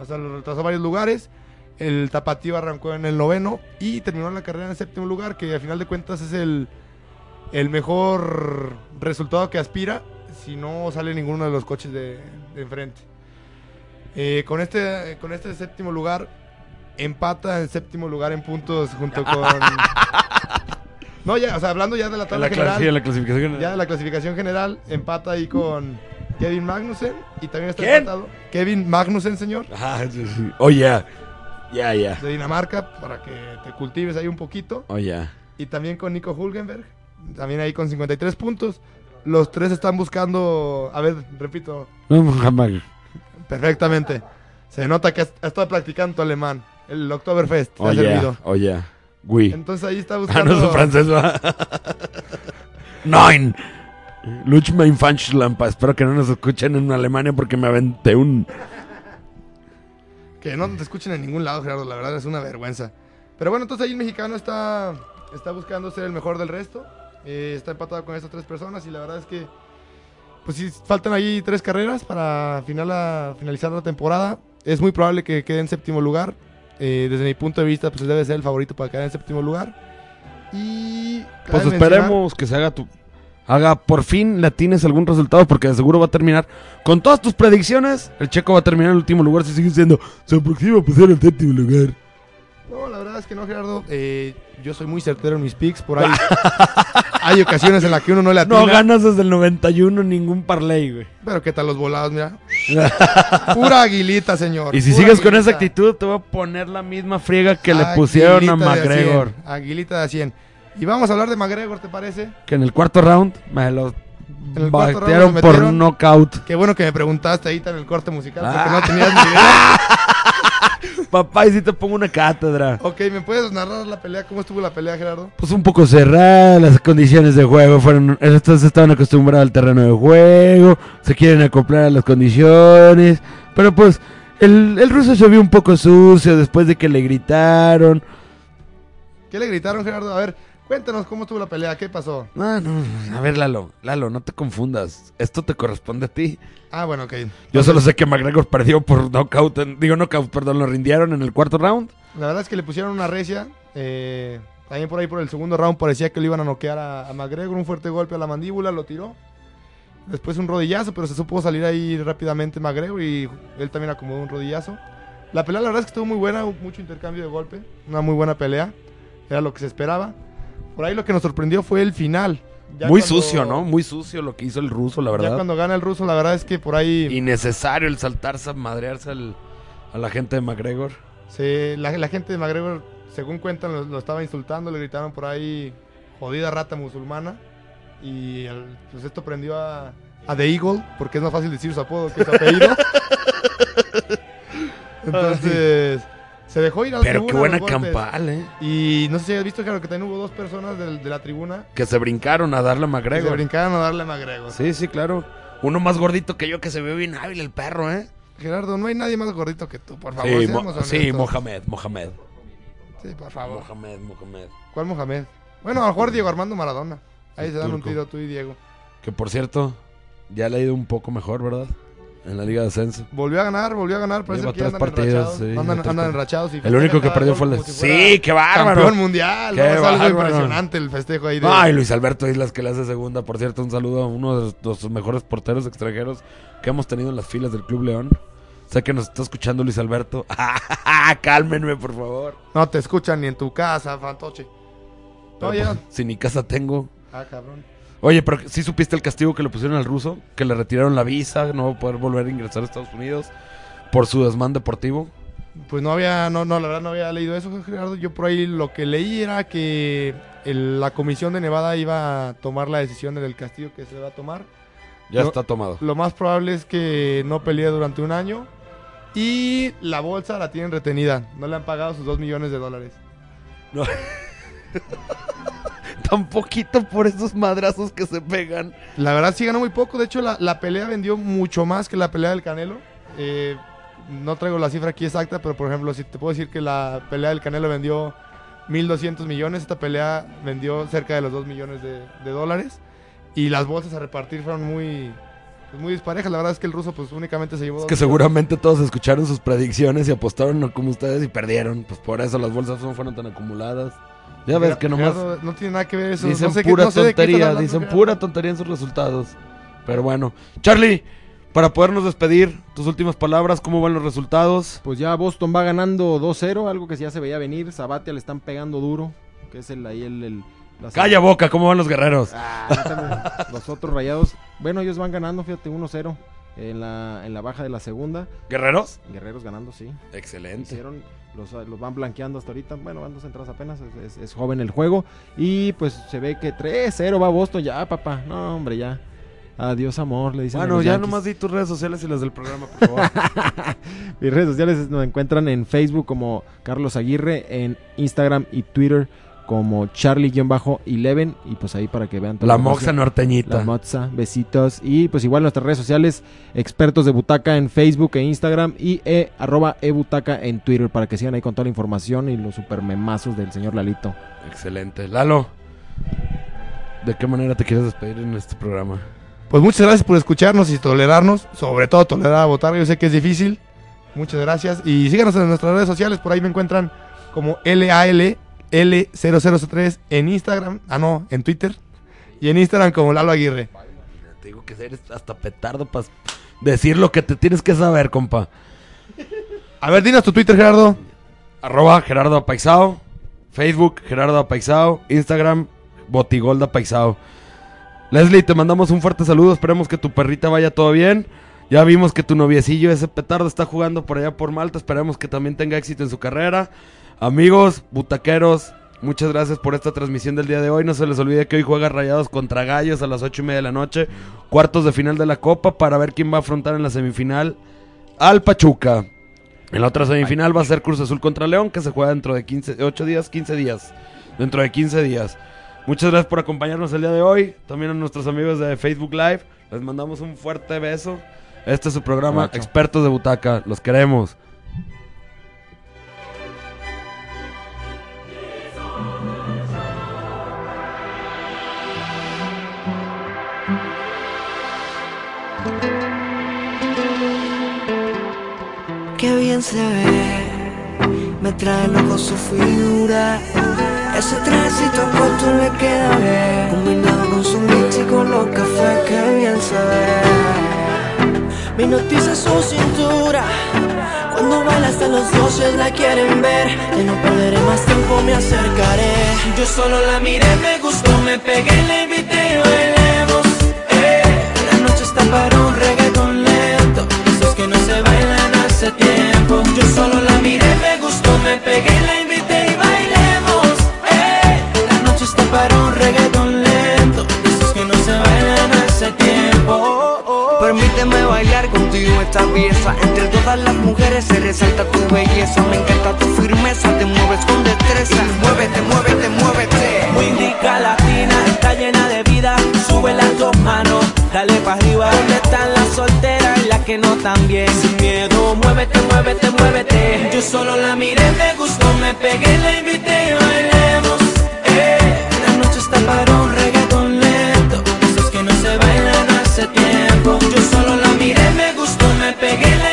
O sea, lo retrasó varios lugares. El tapatío arrancó en el noveno y terminó la carrera en el séptimo lugar, que a final de cuentas es el, el mejor resultado que aspira si no sale ninguno de los coches de, de enfrente. Eh, con, este, con este séptimo lugar, empata en séptimo lugar en puntos junto con. No, ya, o sea, hablando ya de la tabla la, general. sí, la clasificación. Ya de la clasificación general, empata ahí con Kevin Magnussen. Y también está ¿Quién? empatado. Kevin Magnussen, señor. Ah, sí, sí. Oh, yeah. Ya, ya. De Dinamarca, para que te cultives ahí un poquito. Oh, ya. Y también con Nico Hulkenberg. También ahí con 53 puntos. Los tres están buscando. A ver, repito. No. Perfectamente. Se nota que has estado practicando tu alemán. El Oktoberfest. te Oh, ha yeah. servido. Oh, yeah. Oui. Entonces ahí está Ah, buscando. no es francés, va. Nine. Luch mein Fanschlampa. Espero que no nos escuchen en Alemania porque me aventé un. Que no te escuchen en ningún lado, Gerardo. La verdad es una vergüenza. Pero bueno, entonces ahí el mexicano está, está buscando ser el mejor del resto. Eh, está empatado con estas tres personas y la verdad es que, pues sí, faltan ahí tres carreras para final a- finalizar la temporada. Es muy probable que quede en séptimo lugar. Eh, desde mi punto de vista, pues debe ser el favorito para quedar en séptimo lugar. Y... Pues esperemos que se haga tu. Haga por fin la tienes algún resultado porque de seguro va a terminar con todas tus predicciones. El checo va a terminar en el último lugar si sigue siendo. Se aproxima a pasar al séptimo lugar. No, la verdad es que no, Gerardo. Eh, yo soy muy certero en mis picks. Por ahí hay ocasiones en las que uno no le atina. No ganas desde el 91 ningún parlay, güey. Pero qué tal los volados, mira. Pura aguilita, señor. Y si Pura sigues con esa actitud, te voy a poner la misma friega que le pusieron a de McGregor. 100, Aguilita de 100. Y vamos a hablar de McGregor, ¿te parece? Que en el cuarto round me lo En el cuarto round batearon lo por knockout. Qué bueno que me preguntaste ahí en el corte musical, porque Ah. no tenías ni idea. Papá, y si te pongo una cátedra. ok, ¿me puedes narrar la pelea? ¿Cómo estuvo la pelea, Gerardo? Pues un poco cerrada, las condiciones de juego fueron. Estos estaban acostumbrados al terreno de juego, se quieren acoplar a las condiciones. Pero pues, el, el ruso se vio un poco sucio después de que le gritaron. ¿Qué le gritaron, Gerardo? A ver, cuéntanos cómo estuvo la pelea, ¿qué pasó? No, no, a ver, Lalo, Lalo, no te confundas. Esto te corresponde a ti. Ah, bueno, ok. Yo solo sé que McGregor perdió por knockout. en- digo, knockout, perdón, lo rindieron en el cuarto round. La verdad es que le pusieron una recia. eh, también por ahí por el segundo round parecía que lo iban a noquear a, a McGregor. Un fuerte golpe a la mandíbula, lo tiró. Después un rodillazo, pero se supo salir ahí rápidamente McGregor y él también acomodó un rodillazo. La pelea la verdad es que estuvo muy buena, mucho intercambio de golpe. Una muy buena pelea. Era lo que se esperaba. Por ahí lo que nos sorprendió fue el final. Ya Muy cuando- sucio, ¿no? Muy sucio lo que hizo el ruso, la Ya verdad. cuando gana el ruso, la verdad es que por ahí... Innecesario el saltarse a madrearse al- a la gente de McGregor. Sí, la, la gente de McGregor, según cuentan, lo, lo estaba insultando, le gritaron por ahí jodida rata musulmana. Y el- pues esto prendió a, a The Eagle, porque es más fácil decir su apodo que su apellido. Entonces, se dejó ir a la Pero qué buena campal, ¿eh? Y no sé si has visto, claro, que también hubo dos personas de, la tribuna Que se brincaron a darle a que se McGregor. brincaron a darle a McGregor. Sí, sí, claro. Uno más gordito que yo que se ve bien hábil el perro, ¿eh? Gerardo, no hay nadie más gordito que tú, por favor. Sí, Mo- sí. Mohamed, Mohamed. Sí, por favor. Mohamed, Mohamed. ¿Cuál Mohamed? Bueno, a mejor Diego Armando Maradona. Ahí El se dan un tiro tú y Diego. Que por cierto, ya le ha ido un poco mejor, ¿verdad? En la Liga de Ascenso. Volvió a ganar, volvió a ganar. Parece Lleva que tres andan partidos, enrachados. sí, andan, tres andan enrachados. y El único que perdió fue el Sí, qué bárbaro. Campeón mundial. Qué ¿no? Es algo bárbaro. impresionante el festejo ahí de. Ay, Luis Alberto Islas que le hace segunda. Por cierto, un saludo a uno de los mejores porteros extranjeros que hemos tenido en las filas del Club León. Sé que nos está escuchando Luis Alberto. Cálmenme, por favor. No te escuchan ni en tu casa, fantoche. Pero, Oye, pues, si ni casa tengo. ah, cabrón. Oye, pero sí supiste el castigo que le pusieron al ruso, que le retiraron la visa, no va a poder volver a ingresar a Estados Unidos por su desmán deportivo. Pues no había, no, no, la verdad no había leído eso, Gerardo. Yo por ahí lo que leí era que el- la comisión de Nevada iba a tomar la decisión del castigo que se va a tomar. Ya Lo- está tomado. Lo más probable es que no pelee durante un año. Y la bolsa la tienen retenida. No le han pagado sus 2 millones de dólares. No. Tan poquito por esos madrazos que se pegan. La verdad sí ganó muy poco. De hecho, la, la pelea vendió mucho más que la pelea del Canelo. Eh, no traigo la cifra aquí exacta, pero por ejemplo, si te puedo decir que la pelea del Canelo vendió 1.200 millones, esta pelea vendió cerca de los 2 millones de, de dólares. Y las bolsas a repartir fueron muy, pues, muy disparejas. La verdad es que el ruso pues únicamente se llevó... Es que millones. seguramente todos escucharon sus predicciones y apostaron como ustedes y perdieron. Pues por eso las bolsas no fueron tan acumuladas. Ya ves que nomás Gerardo, no tiene nada que ver eso. dicen no sé qué- pura no sé qué tontería, hablando, dicen Gerardo. pura tontería en sus resultados. Pero bueno, Charlie, para podernos despedir, tus últimas palabras, ¿cómo van los resultados? Pues ya Boston va ganando 2-0, algo que ya se veía venir. Sabatia le están pegando duro, que es el ahí el, el- La Calla boca, ¿cómo van los guerreros? Ah, los otros rayados, bueno, ellos van ganando, fíjate, 1-0 en la, en la baja de la segunda. ¿Guerreros? Guerreros ganando, sí. Excelente. Hicieron, los, los van blanqueando hasta ahorita. Bueno, van dos entradas apenas, es, es- es joven el juego. Y pues se ve que 3-0 va Boston, ya, papá. No, hombre, ya. Adiós, amor, le dicen. Bueno, ya Yankees. nomás di tus redes sociales y las del programa, por favor. Mis redes sociales nos encuentran en Facebook como Carlos Aguirre, en Instagram y Twitter como Charlie-11 y pues ahí para que vean La moxa norteñita. La moxa, besitos y pues igual nuestras redes sociales expertos de butaca en Facebook e Instagram y e, arroba ebutaca en Twitter para que sigan ahí con toda la información y los super memazos del señor Lalito. Excelente. Lalo, ¿de qué manera te quieres despedir en este programa? Pues muchas gracias por escucharnos y tolerarnos, sobre todo tolerar a Botarga, yo sé que es difícil. Muchas gracias y síganos en nuestras redes sociales, por ahí me encuentran como LAL L0003 en Instagram, ah no, en Twitter y en Instagram como Lalo Aguirre. Te digo que eres hasta petardo para decir lo que te tienes que saber, compa. A ver, dinos tu Twitter, Gerardo. Arroba Gerardo Apaixao, Facebook Gerardo Apaixao, Instagram Botigolda Apaixao. Leslie, te mandamos un fuerte saludo, esperemos que tu perrita vaya todo bien. Ya vimos que tu noviecillo, ese petardo, está jugando por allá por Malta, esperemos que también tenga éxito en su carrera. Amigos, butaqueros, muchas gracias por esta transmisión del día de hoy. No se les olvide que hoy juega Rayados contra Gallos a las ocho y media de la noche, cuartos de final de la Copa, para ver quién va a afrontar en la semifinal al Pachuca. En la otra semifinal va a ser Cruz Azul contra León, que se juega dentro de 15, 8 días, 15 días. Dentro de 15 días. Muchas gracias por acompañarnos el día de hoy. También a nuestros amigos de Facebook Live. Les mandamos un fuerte beso. Este es su programa. Expertos de Butaca. Los queremos. Qué bien se ve, me trae loco su figura. Ese trajecito corto le queda bien, combinado con su con los cafés, qué bien se ve. Me noticia su cintura, cuando baila hasta los dioses la quieren ver. Y no perderé más tiempo, me acercaré. Yo solo la miré, me gustó, me pegué, le invité bailemos. Eh, la noche está para un reggaeton lento, esos que no se bailan hace tiempo. Yo solo la miré, me gustó, me pegué, la invité y bailemos. Eh, la noche está para un reggaeton lento, esos que no se bailan hace tiempo. Permíteme bailar contigo esta pieza Entre todas las mujeres se resalta tu belleza Me encanta tu firmeza, te mueves con destreza Muévete, muévete, muévete Muy indica latina, está llena de vida. Sube las dos manos, dale para arriba. ¿Dónde están las solteras y las que no tan bien? Sin miedo, muévete, muévete, muévete. Yo solo la miré, me gustó, me pegué, la invité bailemos. Eh, la noche está para un reggaeton lento. Esos que no se bailan hace tiempo. Yo solo la miré, me gustó, me pegué, la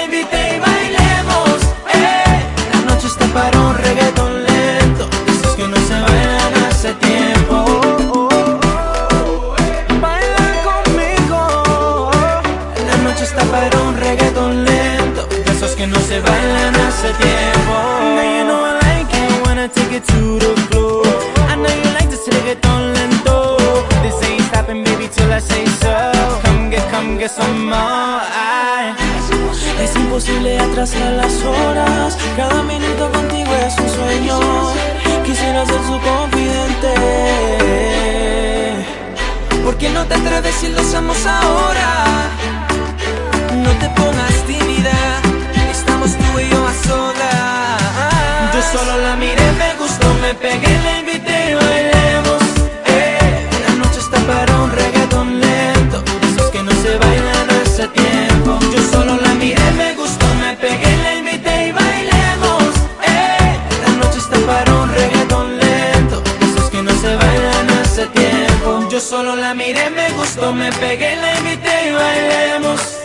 I know you like this reggaeton lento. Baby, till I say so. Come get, come get some more. Es imposible atrasar las horas. Cada minuto contigo es un sueño. Quisiera ser su confidente. ¿Por qué no te atreves si lo hacemos ahora? No te pongas tímida. Estamos tú y yo a solas. Yo solo la miré, pegué, la invité y bailemos. Eh, la noche está para un reggaeton lento. Esos que no se bailan hace tiempo. Yo solo la miré, me gustó, me pegué, la invité y bailemos. Eh, la noche está para un reggaeton lento. Esos que no se bailan hace tiempo. Yo solo la miré, me gustó, me pegué, la invité y bailemos.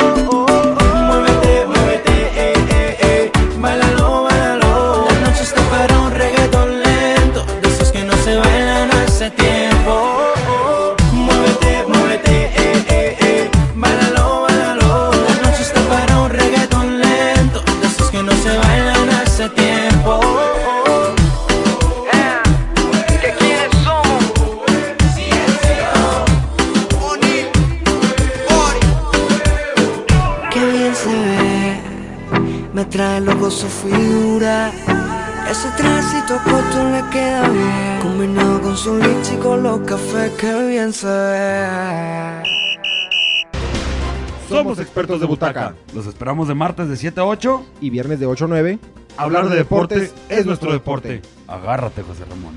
Cafés que bien se ve. Somos expertos de butaca. Los esperamos de martes de 7 a 8. Y viernes de 8 a 9. Hablar de deportes es nuestro deporte. Agárrate, José Ramón.